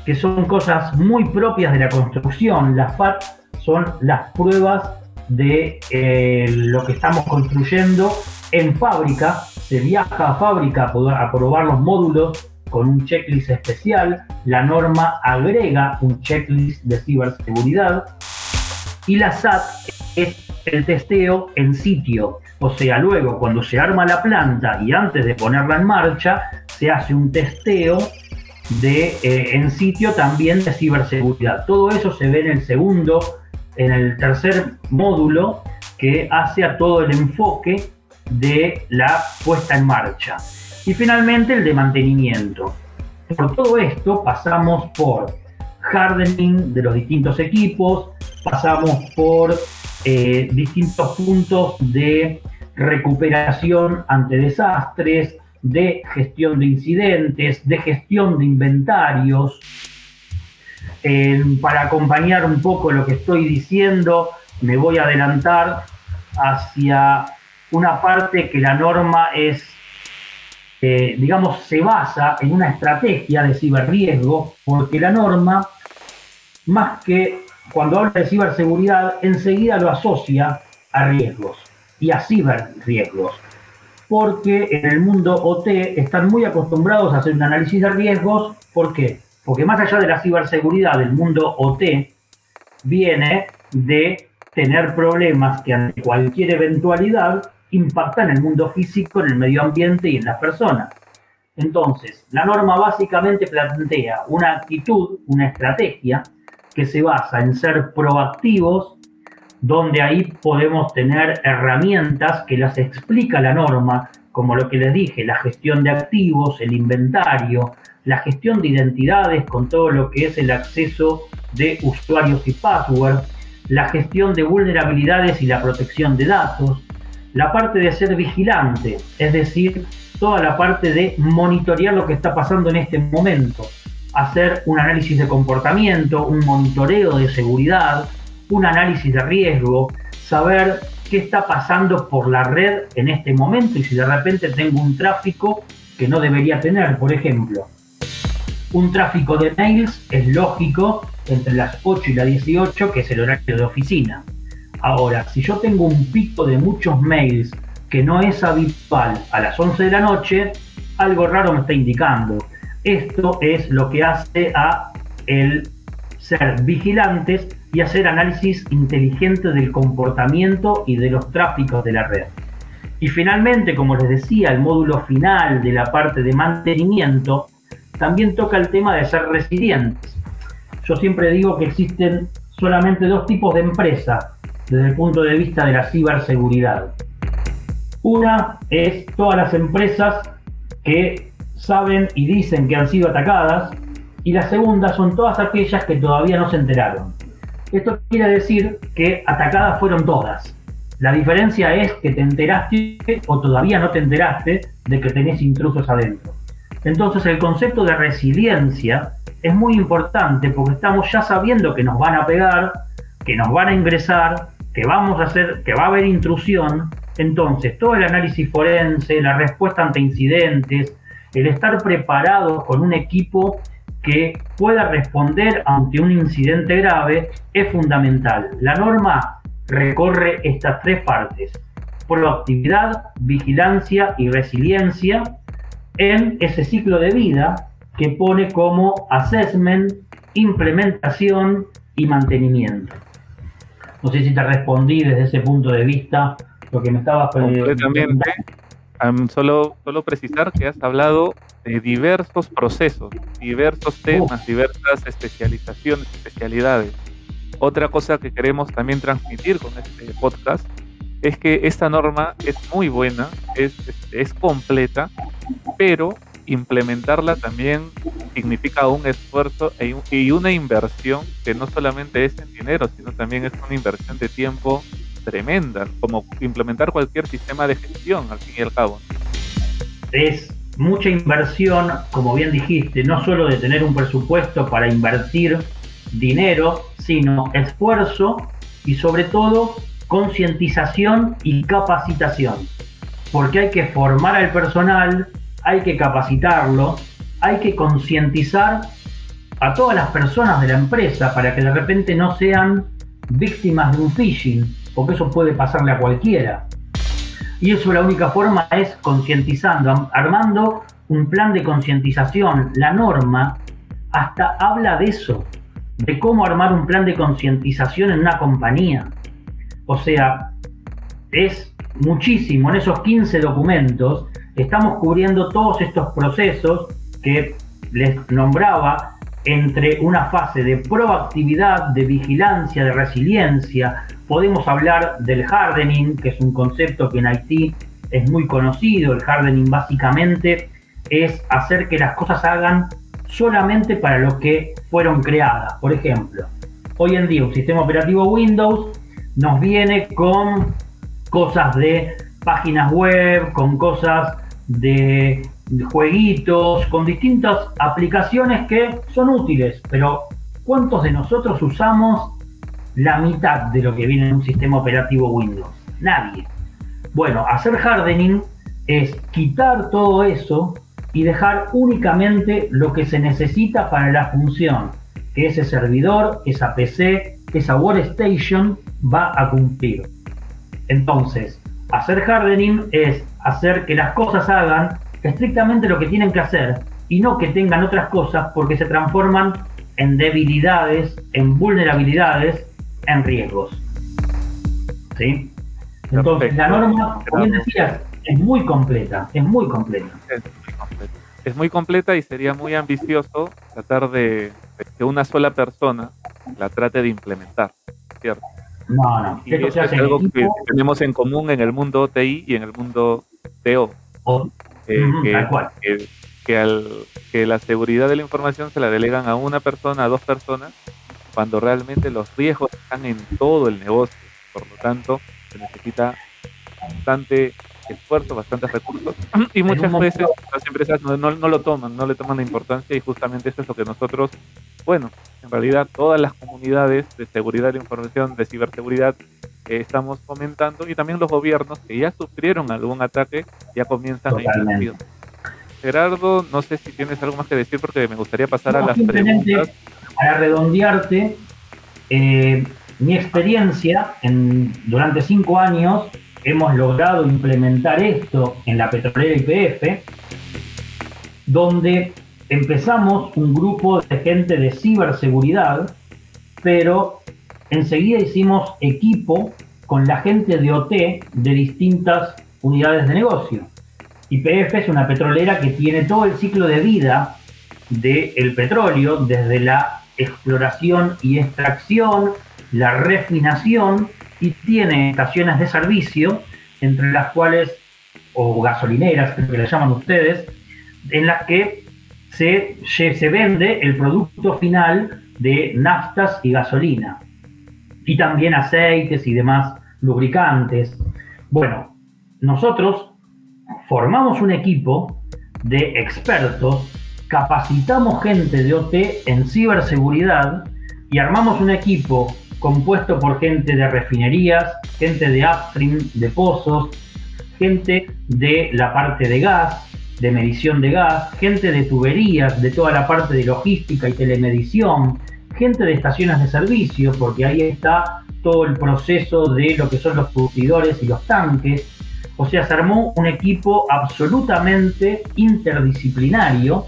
que son cosas muy propias de la construcción. Las FAT son las pruebas de eh, lo que estamos construyendo en fábrica. Se viaja a fábrica a probar los módulos con un checklist especial, la norma agrega un checklist de ciberseguridad y la SAT es el testeo en sitio. O sea, luego cuando se arma la planta y antes de ponerla en marcha, se hace un testeo de, eh, en sitio también de ciberseguridad. Todo eso se ve en el segundo, en el tercer módulo que hace a todo el enfoque de la puesta en marcha. Y finalmente el de mantenimiento. Por todo esto pasamos por hardening de los distintos equipos, pasamos por eh, distintos puntos de recuperación ante desastres, de gestión de incidentes, de gestión de inventarios. Para acompañar un poco lo que estoy diciendo, me voy a adelantar hacia una parte que la norma es digamos, se basa en una estrategia de ciberriesgo, porque la norma, más que cuando habla de ciberseguridad, enseguida lo asocia a riesgos y a ciberriesgos, porque en el mundo OT están muy acostumbrados a hacer un análisis de riesgos, ¿por qué? Porque más allá de la ciberseguridad, el mundo OT viene de tener problemas que ante cualquier eventualidad impacta en el mundo físico, en el medio ambiente y en las personas. Entonces, la norma básicamente plantea una actitud, una estrategia que se basa en ser proactivos, donde ahí podemos tener herramientas que las explica la norma, como lo que les dije, la gestión de activos, el inventario, la gestión de identidades con todo lo que es el acceso de usuarios y passwords, la gestión de vulnerabilidades y la protección de datos, la parte de ser vigilante, es decir, toda la parte de monitorear lo que está pasando en este momento, hacer un análisis de comportamiento, un monitoreo de seguridad, un análisis de riesgo, saber qué está pasando por la red en este momento y si de repente tengo un tráfico que no debería tener, por ejemplo. Un tráfico de mails es lógico entre las 8 y las 18, que es el horario de oficina Ahora, si yo tengo un pico de muchos mails que no es habitual a las 11 de la noche, algo raro me está indicando. Esto es lo que hace a el ser vigilantes y hacer análisis inteligente del comportamiento y de los tráficos de la red. Y finalmente, como les decía, el módulo final de la parte de mantenimiento también toca el tema de ser resilientes. Yo siempre digo que existen solamente dos tipos de empresas desde el punto de vista de la ciberseguridad. Una es todas las empresas que saben y dicen que han sido atacadas y la segunda son todas aquellas que todavía no se enteraron. Esto quiere decir que atacadas fueron todas. La diferencia es que te enteraste o todavía no te enteraste de que tenés intrusos adentro. Entonces el concepto de resiliencia es muy importante porque estamos ya sabiendo que nos van a pegar, que nos van a ingresar, que vamos a hacer, que va a haber intrusión. Entonces todo el análisis forense, la respuesta ante incidentes, el estar preparado con un equipo que pueda responder ante un incidente grave es fundamental. La norma recorre estas tres partes, proactividad, vigilancia y resiliencia en ese ciclo de vida que pone como assessment, implementación y mantenimiento. No sé si te respondí desde ese punto de vista lo que me estabas preguntando. solo, solo precisar que has hablado de diversos procesos, diversos temas, diversas especializaciones, especialidades. Otra cosa que queremos también transmitir con este podcast es que esta norma es muy buena, es, es, completa, pero implementarla también significa un esfuerzo e y una inversión que no solamente es en dinero, sino también es una inversión de tiempo tremenda, como implementar cualquier sistema de gestión, al fin y al cabo. Es mucha inversión, como bien dijiste, no solo de tener un presupuesto para invertir dinero, sino esfuerzo y sobre todo concientización y capacitación. Porque hay que formar al personal, hay que capacitarlo, hay que concientizar a todas las personas de la empresa para que de repente no sean víctimas de un phishing, porque eso puede pasarle a cualquiera. Y eso la única forma es concientizando, armando un plan de concientización. La norma hasta habla de eso, de cómo armar un plan de concientización en una compañía. O sea, es muchísimo. En esos 15 documentos estamos cubriendo todos estos procesos que les nombraba entre una fase de proactividad, de vigilancia, de resiliencia, Podemos hablar del hardening, que es un concepto que en Haití es muy conocido. El hardening básicamente es hacer que las cosas hagan solamente para lo que fueron creadas. Por ejemplo, hoy en día un sistema operativo Windows nos viene con cosas de páginas web, con cosas de jueguitos, con distintas aplicaciones que son útiles, pero ¿cuántos de nosotros usamos la mitad de lo que viene en un sistema operativo Windows. Nadie. Bueno, hacer hardening es quitar todo eso y dejar únicamente lo que se necesita para la función que ese servidor, esa PC, esa workstation va a cumplir. Entonces, hacer hardening es hacer que las cosas hagan estrictamente lo que tienen que hacer y no que tengan otras cosas porque se transforman en debilidades, en vulnerabilidades en riesgos. ¿Sí? Entonces, la norma, como bien decías, es muy completa, es muy completa. Es muy completa. y sería muy ambicioso tratar de, que una sola persona la trate de implementar, ¿cierto? No, no. Y esto es algo que tenemos en común en el mundo TI y en el mundo TO. Eh, que, Que, al, que la seguridad de la información se la delegan a una persona, a dos personas, cuando realmente los riesgos están en todo el negocio. Por lo tanto, se necesita bastante esfuerzo, bastantes recursos. Y muchas veces las empresas no, lo toman, no le toman la importancia y justamente eso es lo que nosotros, bueno, en realidad todas las comunidades de seguridad de la información, de ciberseguridad, eh, estamos comentando y también los gobiernos que ya sufrieron algún ataque ya comienzan a invertir. Gerardo, no sé si tienes algo más que decir porque me gustaría pasar a las preguntas. para redondearte, eh, mi experiencia, en, durante cinco años hemos logrado implementar esto en la petrolera IPF, donde empezamos un grupo de gente de ciberseguridad, pero enseguida hicimos equipo con la gente de OT de distintas unidades de negocio. YPF es una petrolera que tiene todo el ciclo de vida del petróleo, desde la exploración y extracción, la refinación, y tiene estaciones de servicio, entre las cuales, o gasolineras, que le llaman ustedes, en las que se, se vende el producto final de naftas y gasolina, y también aceites y demás lubricantes. Bueno, nosotros formamos un equipo de expertos, capacitamos gente de OT en ciberseguridad y armamos un equipo compuesto por gente de refinerías, gente de upstream, de pozos, gente de la parte de gas, de medición de gas, gente de tuberías, de toda la parte de logística y telemedición, gente de estaciones de servicio, porque ahí está todo el proceso de lo que son los surtidores y los tanques. O sea, se armó un equipo absolutamente interdisciplinario,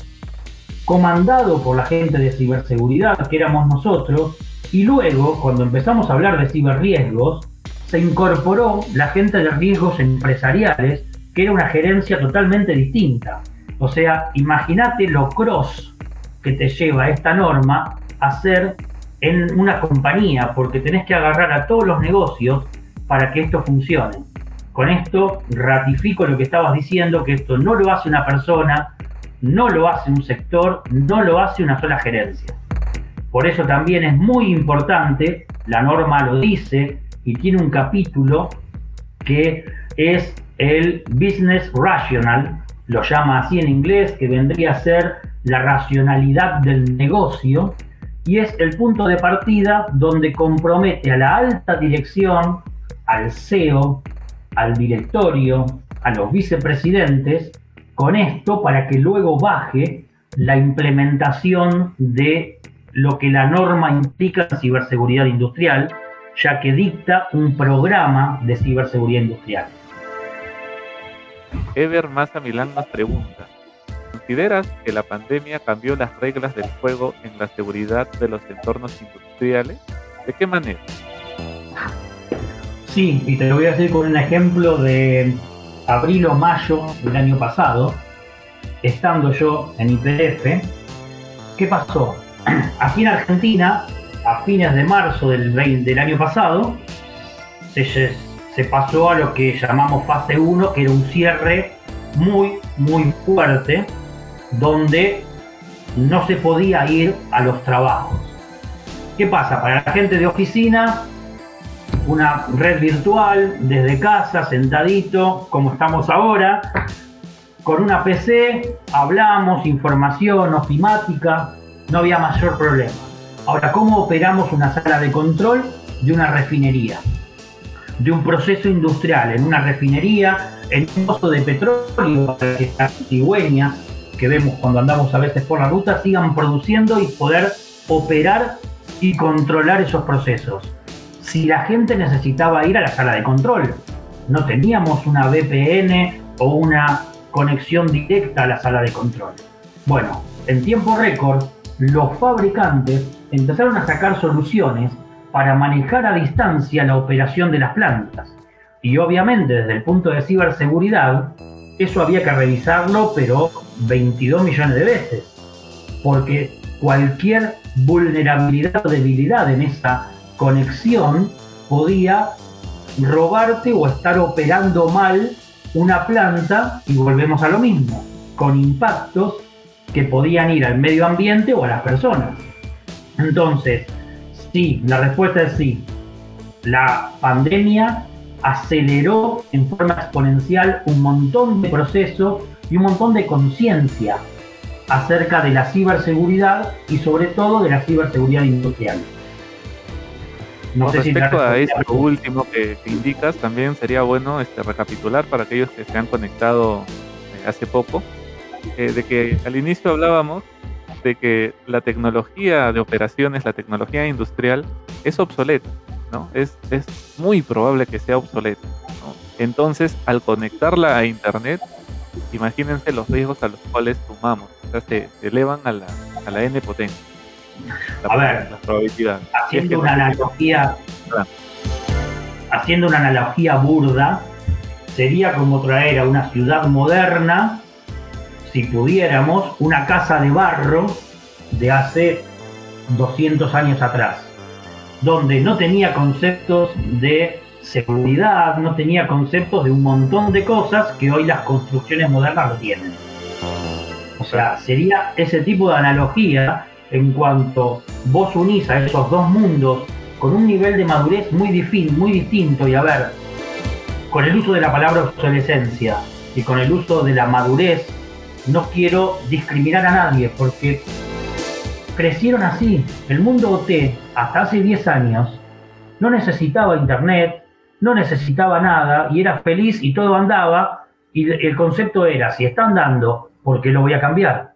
comandado por la gente de ciberseguridad, que éramos nosotros, y luego, cuando empezamos a hablar de ciberriesgos, se incorporó la gente de riesgos empresariales, que era una gerencia totalmente distinta. O sea, imagínate lo cross que te lleva esta norma a ser en una compañía, porque tenés que agarrar a todos los negocios para que esto funcione. Con esto ratifico lo que estabas diciendo, que esto no lo hace una persona, no lo hace un sector, no lo hace una sola gerencia. Por eso también es muy importante, la norma lo dice y tiene un capítulo que es el Business Rational, lo llama así en inglés, que vendría a ser la racionalidad del negocio, y es el punto de partida donde compromete a la alta dirección, al CEO, al directorio, a los vicepresidentes, con esto para que luego baje la implementación de lo que la norma implica en ciberseguridad industrial, ya que dicta un programa de ciberseguridad industrial. Ever Massa Milán nos pregunta, ¿Consideras que la pandemia cambió las reglas del juego en la seguridad de los entornos industriales? ¿De qué manera? Sí, y te lo voy a decir con un ejemplo de abril o mayo del año pasado, estando yo en IPF, ¿qué pasó? Aquí en Argentina, a fines de marzo del, del año pasado, se, se pasó a lo que llamamos fase 1, que era un cierre muy, muy fuerte donde no se podía ir a los trabajos. ¿Qué pasa? Para la gente de oficina, una red virtual desde casa, sentadito, como estamos ahora, con una PC, hablamos, información, ofimática, no había mayor problema. Ahora, ¿cómo operamos una sala de control de una refinería? De un proceso industrial en una refinería, en un pozo de petróleo, que está cigüeña, que vemos cuando andamos a veces por la ruta sigan produciendo y poder operar y controlar esos procesos. Si la gente necesitaba ir a la sala de control, no teníamos una VPN o una conexión directa a la sala de control. Bueno, en tiempo récord, los fabricantes empezaron a sacar soluciones para manejar a distancia la operación de las plantas. Y obviamente desde el punto de ciberseguridad, eso había que revisarlo, pero 22 millones de veces. Porque cualquier vulnerabilidad o debilidad en esa conexión podía robarte o estar operando mal una planta y volvemos a lo mismo, con impactos que podían ir al medio ambiente o a las personas. Entonces, sí, la respuesta es sí. La pandemia aceleró en forma exponencial un montón de procesos y un montón de conciencia acerca de la ciberseguridad y sobre todo de la ciberseguridad industrial. No respecto a esto último que, indicas, también sería bueno este, recapitular para aquellos que se han conectado eh, hace poco, eh, de que al inicio hablábamos de que la tecnología de operaciones, la tecnología industrial, es obsoleta ¿no? Es, es muy probable que sea obsoleto. Entonces, al conectarla a Internet, imagínense los riesgos a los cuales sumamos. O sea, se, elevan a la, a la n potencia. a ver, Haciendo una analogía. Haciendo una analogía burda, sería como traer a una ciudad moderna, si pudiéramos, una casa de barro de hace 200 años atrás, donde no tenía conceptos de seguridad, no tenía conceptos de un montón de cosas que hoy las construcciones modernas lo tienen. O sea, sería ese tipo de analogía en cuanto vos unís a esos dos mundos con un nivel de madurez muy, muy distinto y a ver, con el uso de la palabra obsolescencia y con el uso de la madurez, no quiero discriminar a nadie porque crecieron así. El mundo OT, hasta hace 10 años, no necesitaba internet, no necesitaba nada y era feliz y todo andaba. Y el concepto era, si está andando, ¿por qué lo voy a cambiar?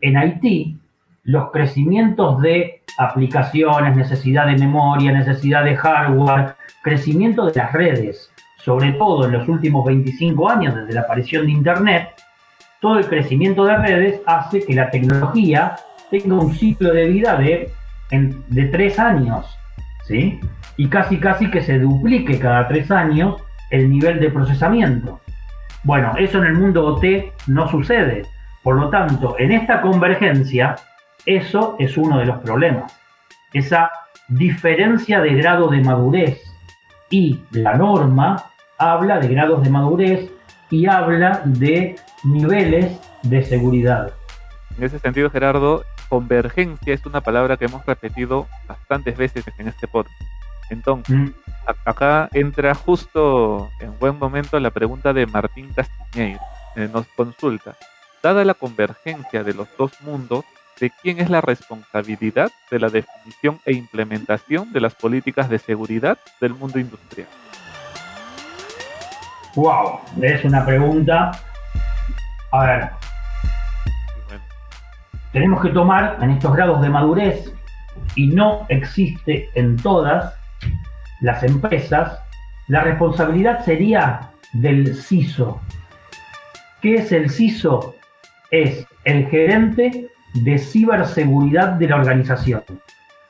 En Haití, los crecimientos de aplicaciones, necesidad de memoria, necesidad de hardware, crecimiento de las redes, sobre todo en los últimos 25 años desde la aparición de Internet, todo el crecimiento de redes hace que la tecnología tenga un ciclo de vida de, de tres años, ¿sí? Y casi casi que se duplique cada tres años el nivel de procesamiento. Bueno, eso en el mundo OT no sucede. Por lo tanto, en esta convergencia, eso es uno de los problemas. Esa diferencia de grado de madurez y la norma habla de grados de madurez y habla de niveles de seguridad. En ese sentido, Gerardo, convergencia es una palabra que hemos repetido bastantes veces en este podcast. Entonces, mm. acá entra justo en buen momento la pregunta de Martín Castiñeiro. Eh, nos consulta, dada la convergencia de los dos mundos, ¿de quién es la responsabilidad de la definición e implementación de las políticas de seguridad del mundo industrial? Wow, es una pregunta. A ver. Tenemos que tomar en estos grados de madurez, y no existe en todas las empresas, la responsabilidad sería del CISO. ¿Qué es el CISO? Es el gerente de ciberseguridad de la organización.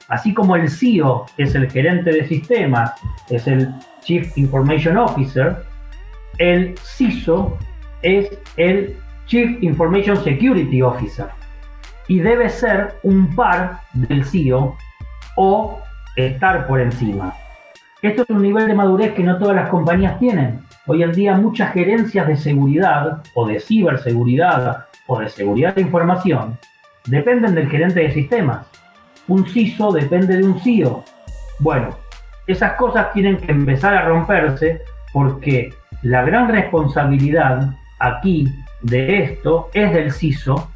Así como el CIO es el gerente de sistemas, es el Chief Information Officer, el CISO es el Chief Information Security Officer y debe ser un par del CIO o estar por encima. Esto es un nivel de madurez que no todas las compañías tienen. Hoy en día muchas gerencias de seguridad o de ciberseguridad o de seguridad de información dependen del gerente de sistemas. Un CISO depende de un CIO. Bueno, esas cosas tienen que empezar a romperse porque la gran responsabilidad aquí de esto es del CISO,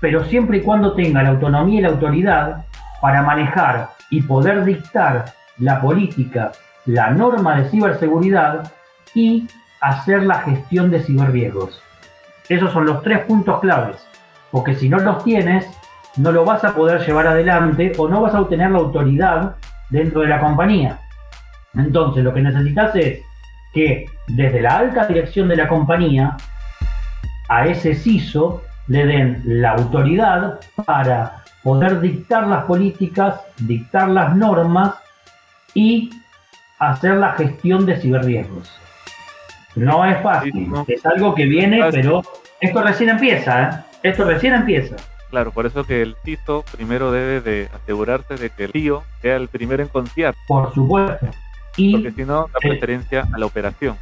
pero siempre y cuando tenga la autonomía y la autoridad para manejar y poder dictar la política, la norma de ciberseguridad y hacer la gestión de ciberriesgos. Esos son los tres puntos claves, porque si no los tienes, no lo vas a poder llevar adelante o no vas a obtener la autoridad dentro de la compañía. Entonces lo que necesitas es que desde la alta dirección de la compañía a ese CISO le den la autoridad para poder dictar las políticas, dictar las normas y hacer la gestión de ciberriesgos. No es fácil, es algo que viene, pero esto recién empieza, ¿eh? Esto recién empieza. Claro, por eso que el CISO primero debe de asegurarse de que el tío sea el primero en confiar. Por supuesto. Porque si no, da preferencia a la operación.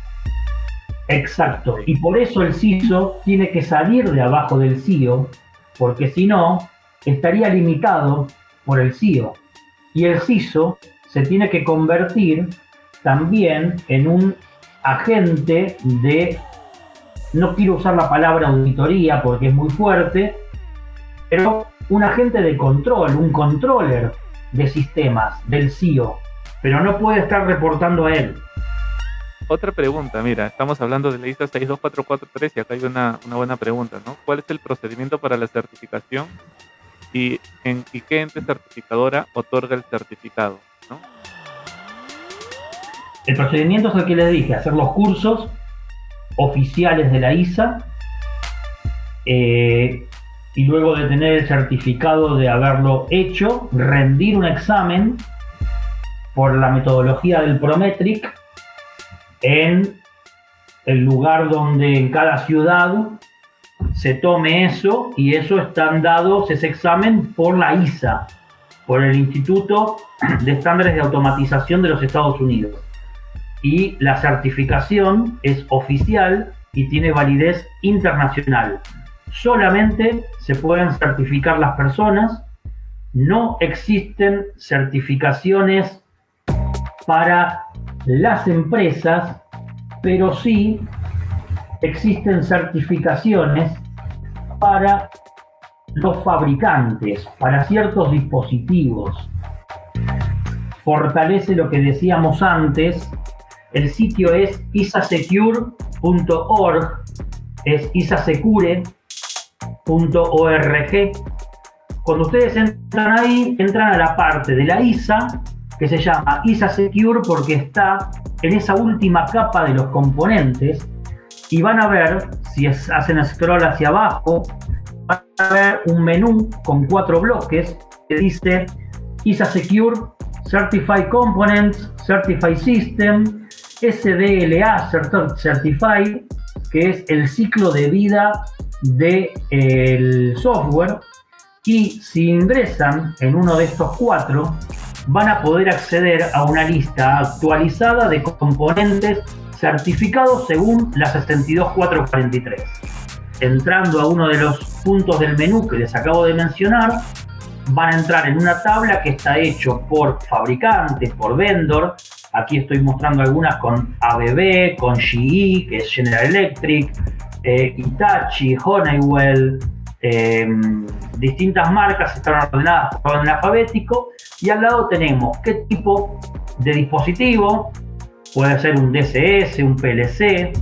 Exacto. Y por eso el CISO tiene que salir de abajo del CIO, porque si no, estaría limitado por el CIO. Y el CISO se tiene que convertir también en un agente de, no quiero usar la palabra auditoría porque es muy fuerte, pero un agente de control, un controller de sistemas del CIO pero no puede estar reportando a él. Otra pregunta, mira, estamos hablando de la ISO 62443 y acá hay una, buena pregunta, ¿no? ¿Cuál es el procedimiento para la certificación y, en, qué ente certificadora otorga el certificado? El procedimiento es el que les dije, hacer los cursos oficiales de la ISA eh, y luego de tener el certificado de haberlo hecho, rendir un examen por la metodología del Prometric en el lugar donde en cada ciudad se tome eso y eso están dados ese examen por la ISA, por el Instituto de Estándares de Automatización de los Estados Unidos. Y la certificación es oficial y tiene validez internacional. Solamente se pueden certificar las personas, no existen certificaciones para las empresas, pero sí existen certificaciones para los fabricantes, para ciertos dispositivos. Fortalece lo que decíamos antes. El sitio es isasecure.org, es isasecure.org. Cuando ustedes entran ahí, entran a la parte de la ISA que se llama ISA Secure porque está en esa última capa de los componentes y van a ver, si hacen scroll hacia abajo, van a ver un menú con cuatro bloques que dice ISA Secure, Certified Components, Certified System, SDLA Certified, que es el ciclo de vida del software. Y si ingresan en uno de estos cuatro, van a poder acceder a una lista actualizada de componentes certificados según la 62443. Entrando a uno de los puntos del menú que les acabo de mencionar, van a entrar en una tabla que está hecho por fabricantes, por vendor. Aquí estoy mostrando algunas con ABB, con GE, que es General Electric, eh, Hitachi, Honeywell, em, distintas marcas están ordenadas por orden alfabético y al lado tenemos qué tipo de dispositivo, puede ser un DCS, un PLC,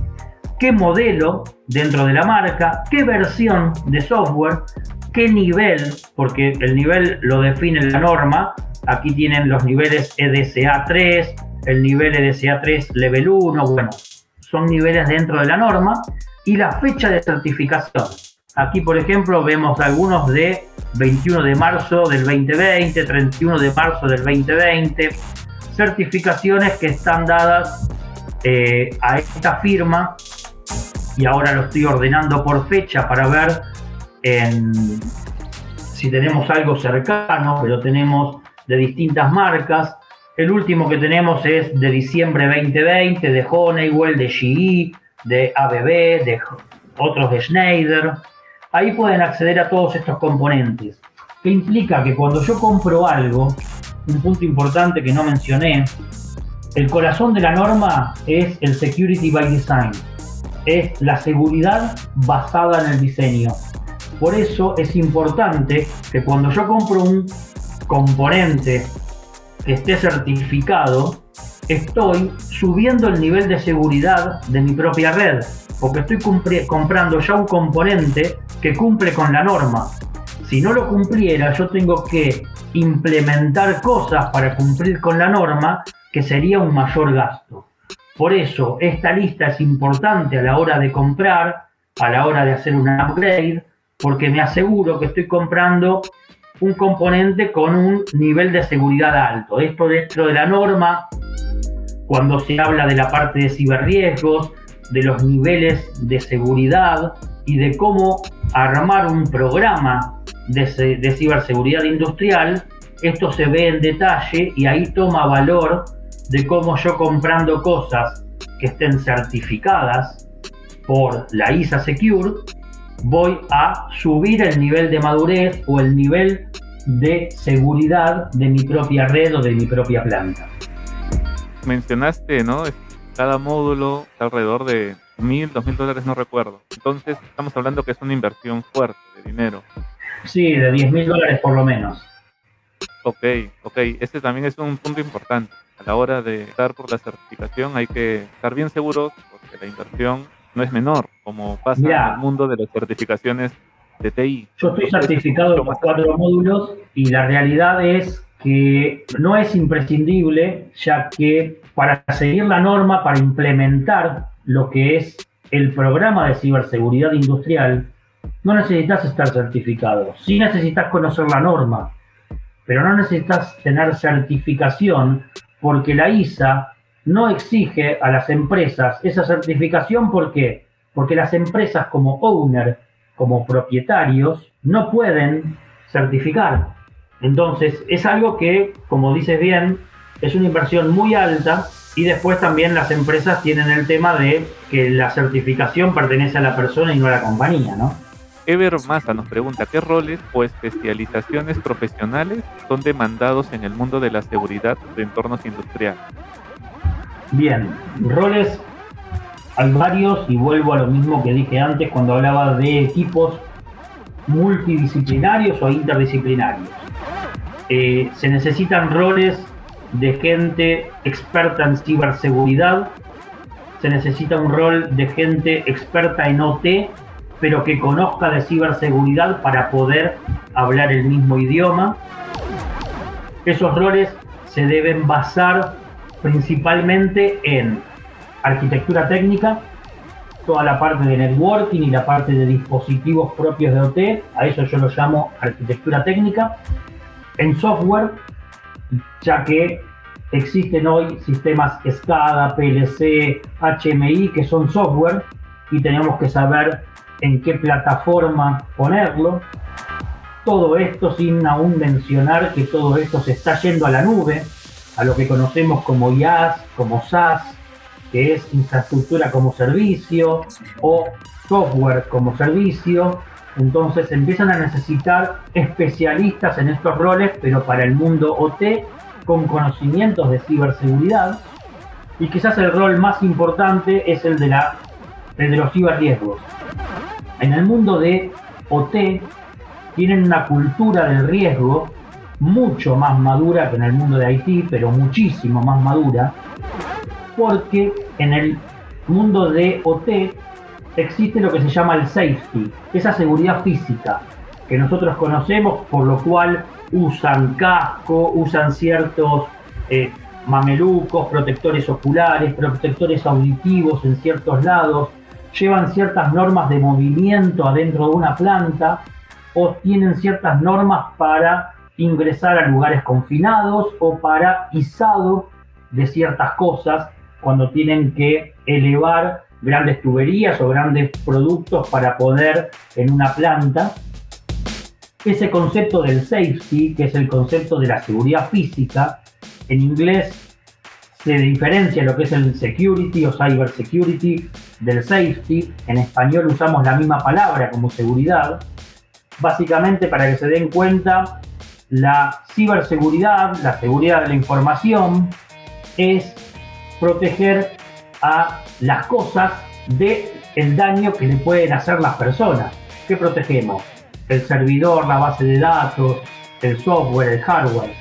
qué modelo dentro de la marca, qué versión de software, qué nivel, porque el nivel lo define la norma. Aquí tienen los niveles EDCA 3, el nivel EDCA 3 Level 1, bueno, son niveles dentro de la norma. Y la fecha de certificación. Aquí, por ejemplo, vemos algunos de 21 de marzo del 2020, 31 de marzo del 2020, certificaciones que están dadas eh, a esta firma y ahora lo estoy ordenando por fecha para ver si tenemos algo cercano, pero tenemos de distintas marcas. El último que tenemos es de diciembre 2020 de Honeywell, de GE, de ABB, de otros de Schneider. Ahí pueden acceder a todos estos componentes. ¿Qué implica? Que cuando yo compro algo, un punto importante que no mencioné, el corazón de la norma es el Security by Design, es la seguridad basada en el diseño. Por eso es importante que cuando yo compro un componente que esté certificado, estoy subiendo el nivel de seguridad de mi propia red, porque estoy comprando ya un componente que cumple con la norma. Si no lo cumpliera, yo tengo que implementar cosas para cumplir con la norma, que sería un mayor gasto. Por eso, esta lista es importante a la hora de comprar, a la hora de hacer un upgrade, porque me aseguro que estoy comprando un componente con un nivel de seguridad alto. Esto dentro de la norma, cuando se habla de la parte de ciberriesgos, de los niveles de seguridad y de cómo armar un programa de, ciberseguridad industrial, esto se ve en detalle y ahí toma valor de cómo yo comprando cosas que estén certificadas por la ISA Secure, voy a subir el nivel de madurez o el nivel de seguridad de mi propia red o de mi propia planta. Mencionaste, ¿no? Cada módulo alrededor de mil, dos mil dólares, no recuerdo. Entonces, estamos hablando que es una inversión fuerte de dinero. Sí, de 10 mil dólares por lo menos. Ok, ok. Este también es un punto importante. A la hora de estar por la certificación hay que estar bien seguros porque la inversión no es menor, como pasa en el mundo de las certificaciones de TI. Yo estoy certificado en los cuatro módulos y la realidad es que no es imprescindible, ya que para seguir la norma, para implementar lo que es el programa de ciberseguridad industrial, no necesitas estar certificado. Sí necesitas conocer la norma, pero no necesitas tener certificación porque la ISA no exige a las empresas esa certificación. ¿Por qué? Porque las empresas como owner, como propietarios, no pueden certificar. Entonces, es algo que, como dices bien, es una inversión muy alta y después también las empresas tienen el tema de que la certificación pertenece a la persona y no a la compañía, ¿no? Ever Massa nos pregunta qué roles o especializaciones profesionales son demandados en el mundo de la seguridad de entornos industriales. Bien, roles hay varios y vuelvo a lo mismo que dije antes cuando hablaba de equipos multidisciplinarios o interdisciplinarios. Eh, se necesitan roles de gente experta en ciberseguridad, se necesita un rol de gente experta en OT, pero que conozca de ciberseguridad para poder hablar el mismo idioma. Esos roles se deben basar principalmente en arquitectura técnica, toda la parte de networking y la parte de dispositivos propios de OT, a eso yo lo llamo arquitectura técnica, en software, ya que existen hoy sistemas SCADA, PLC, HMI, que son software, y tenemos que saber en qué plataforma ponerlo. Todo esto sin aún mencionar que todo esto se está yendo a la nube, a lo que conocemos como IaaS, como SaaS, que es infraestructura como servicio o software como servicio. Entonces empiezan a necesitar especialistas en estos roles, pero para el mundo OT, con conocimientos de ciberseguridad. Y quizás el rol más importante es el de, la, de los ciberriesgos. En el mundo de OT tienen una cultura del riesgo mucho más madura que en el mundo de Haití, pero muchísimo más madura, porque en el mundo de OT existe lo que se llama el safety, esa seguridad física que nosotros conocemos, por lo cual usan casco, usan ciertos eh, mamelucos, protectores oculares, protectores auditivos en ciertos lados, llevan ciertas normas de movimiento adentro de una planta o tienen ciertas normas para ingresar a lugares confinados o para izado de ciertas cosas cuando tienen que elevar grandes tuberías o grandes productos para poder en una planta. Ese concepto del safety, que es el concepto de la seguridad física, en inglés se diferencia lo que es el security o cyber security del safety. En español usamos la misma palabra como seguridad. Básicamente para que se den cuenta, la ciberseguridad, la seguridad de la información, es proteger a las cosas del el daño que le pueden hacer las personas. ¿Qué protegemos? El servidor, la base de datos, el software, el hardware.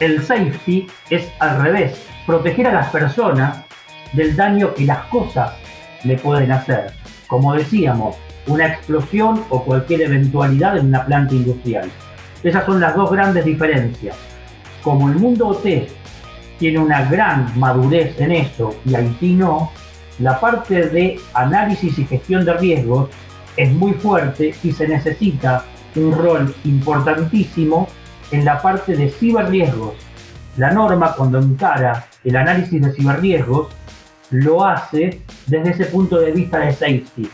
El safety es al revés, proteger a las personas del daño que las cosas le pueden hacer. Como decíamos, una explosión o cualquier eventualidad en una planta industrial. Esas son las dos grandes diferencias. Como el mundo OT tiene una gran madurez en eso y Haití no, la parte de análisis y gestión de riesgos es muy fuerte y se necesita un rol importantísimo en la parte de ciberriesgos. La norma cuando encara el análisis de ciberriesgos lo hace desde ese punto de vista de safety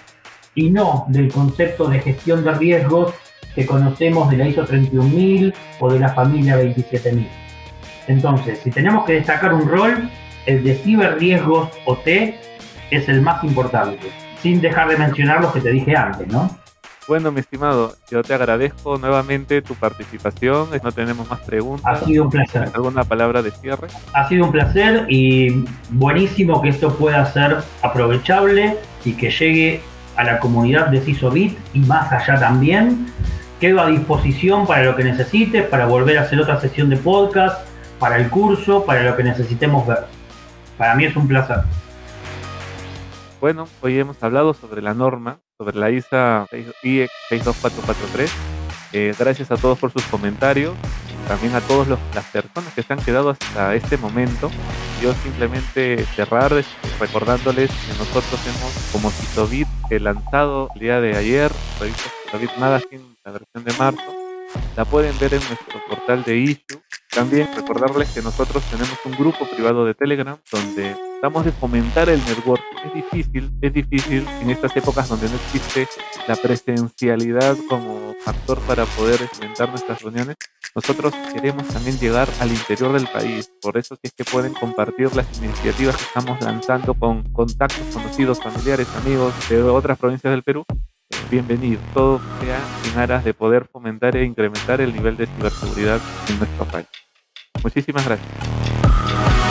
y no del concepto de gestión de riesgos que conocemos de la ISO 31000 o de la familia 27000. Entonces, si tenemos que destacar un rol, el de ciberriesgos OT es el más importante, sin dejar de mencionar los que te dije antes, ¿no? Bueno, mi estimado, yo te agradezco nuevamente tu participación. No tenemos más preguntas. Ha sido un placer. ¿Alguna palabra de cierre? Ha sido un placer y buenísimo que esto pueda ser aprovechable y que llegue a la comunidad de CISOBIT y más allá también. Quedo a disposición para lo que necesites, para volver a hacer otra sesión de podcast, para el curso, para lo que necesitemos ver. Para mí es un placer. Bueno, hoy hemos hablado sobre la norma, sobre la ISA IEC 62443. Eh, gracias a todos por sus comentarios. también a todas las personas que se han quedado hasta este momento. Yo simplemente cerrar recordándoles que nosotros hemos, como Citobit, lanzado el día de ayer, revista Citobit Magazine, la versión de marzo. La pueden ver en nuestro portal de issue. También recordarles que nosotros tenemos un grupo privado de Telegram donde tratamos de fomentar el network. Es difícil, es difícil en estas épocas donde no existe la presencialidad como factor para poder experimentar nuestras reuniones. Nosotros queremos también llegar al interior del país. Por eso si es que pueden compartir las iniciativas que estamos lanzando con contactos conocidos, familiares, amigos de otras provincias del Perú, bienvenido. Todo sea en aras de poder fomentar e incrementar el nivel de ciberseguridad en nuestro país. Muchísimas gracias.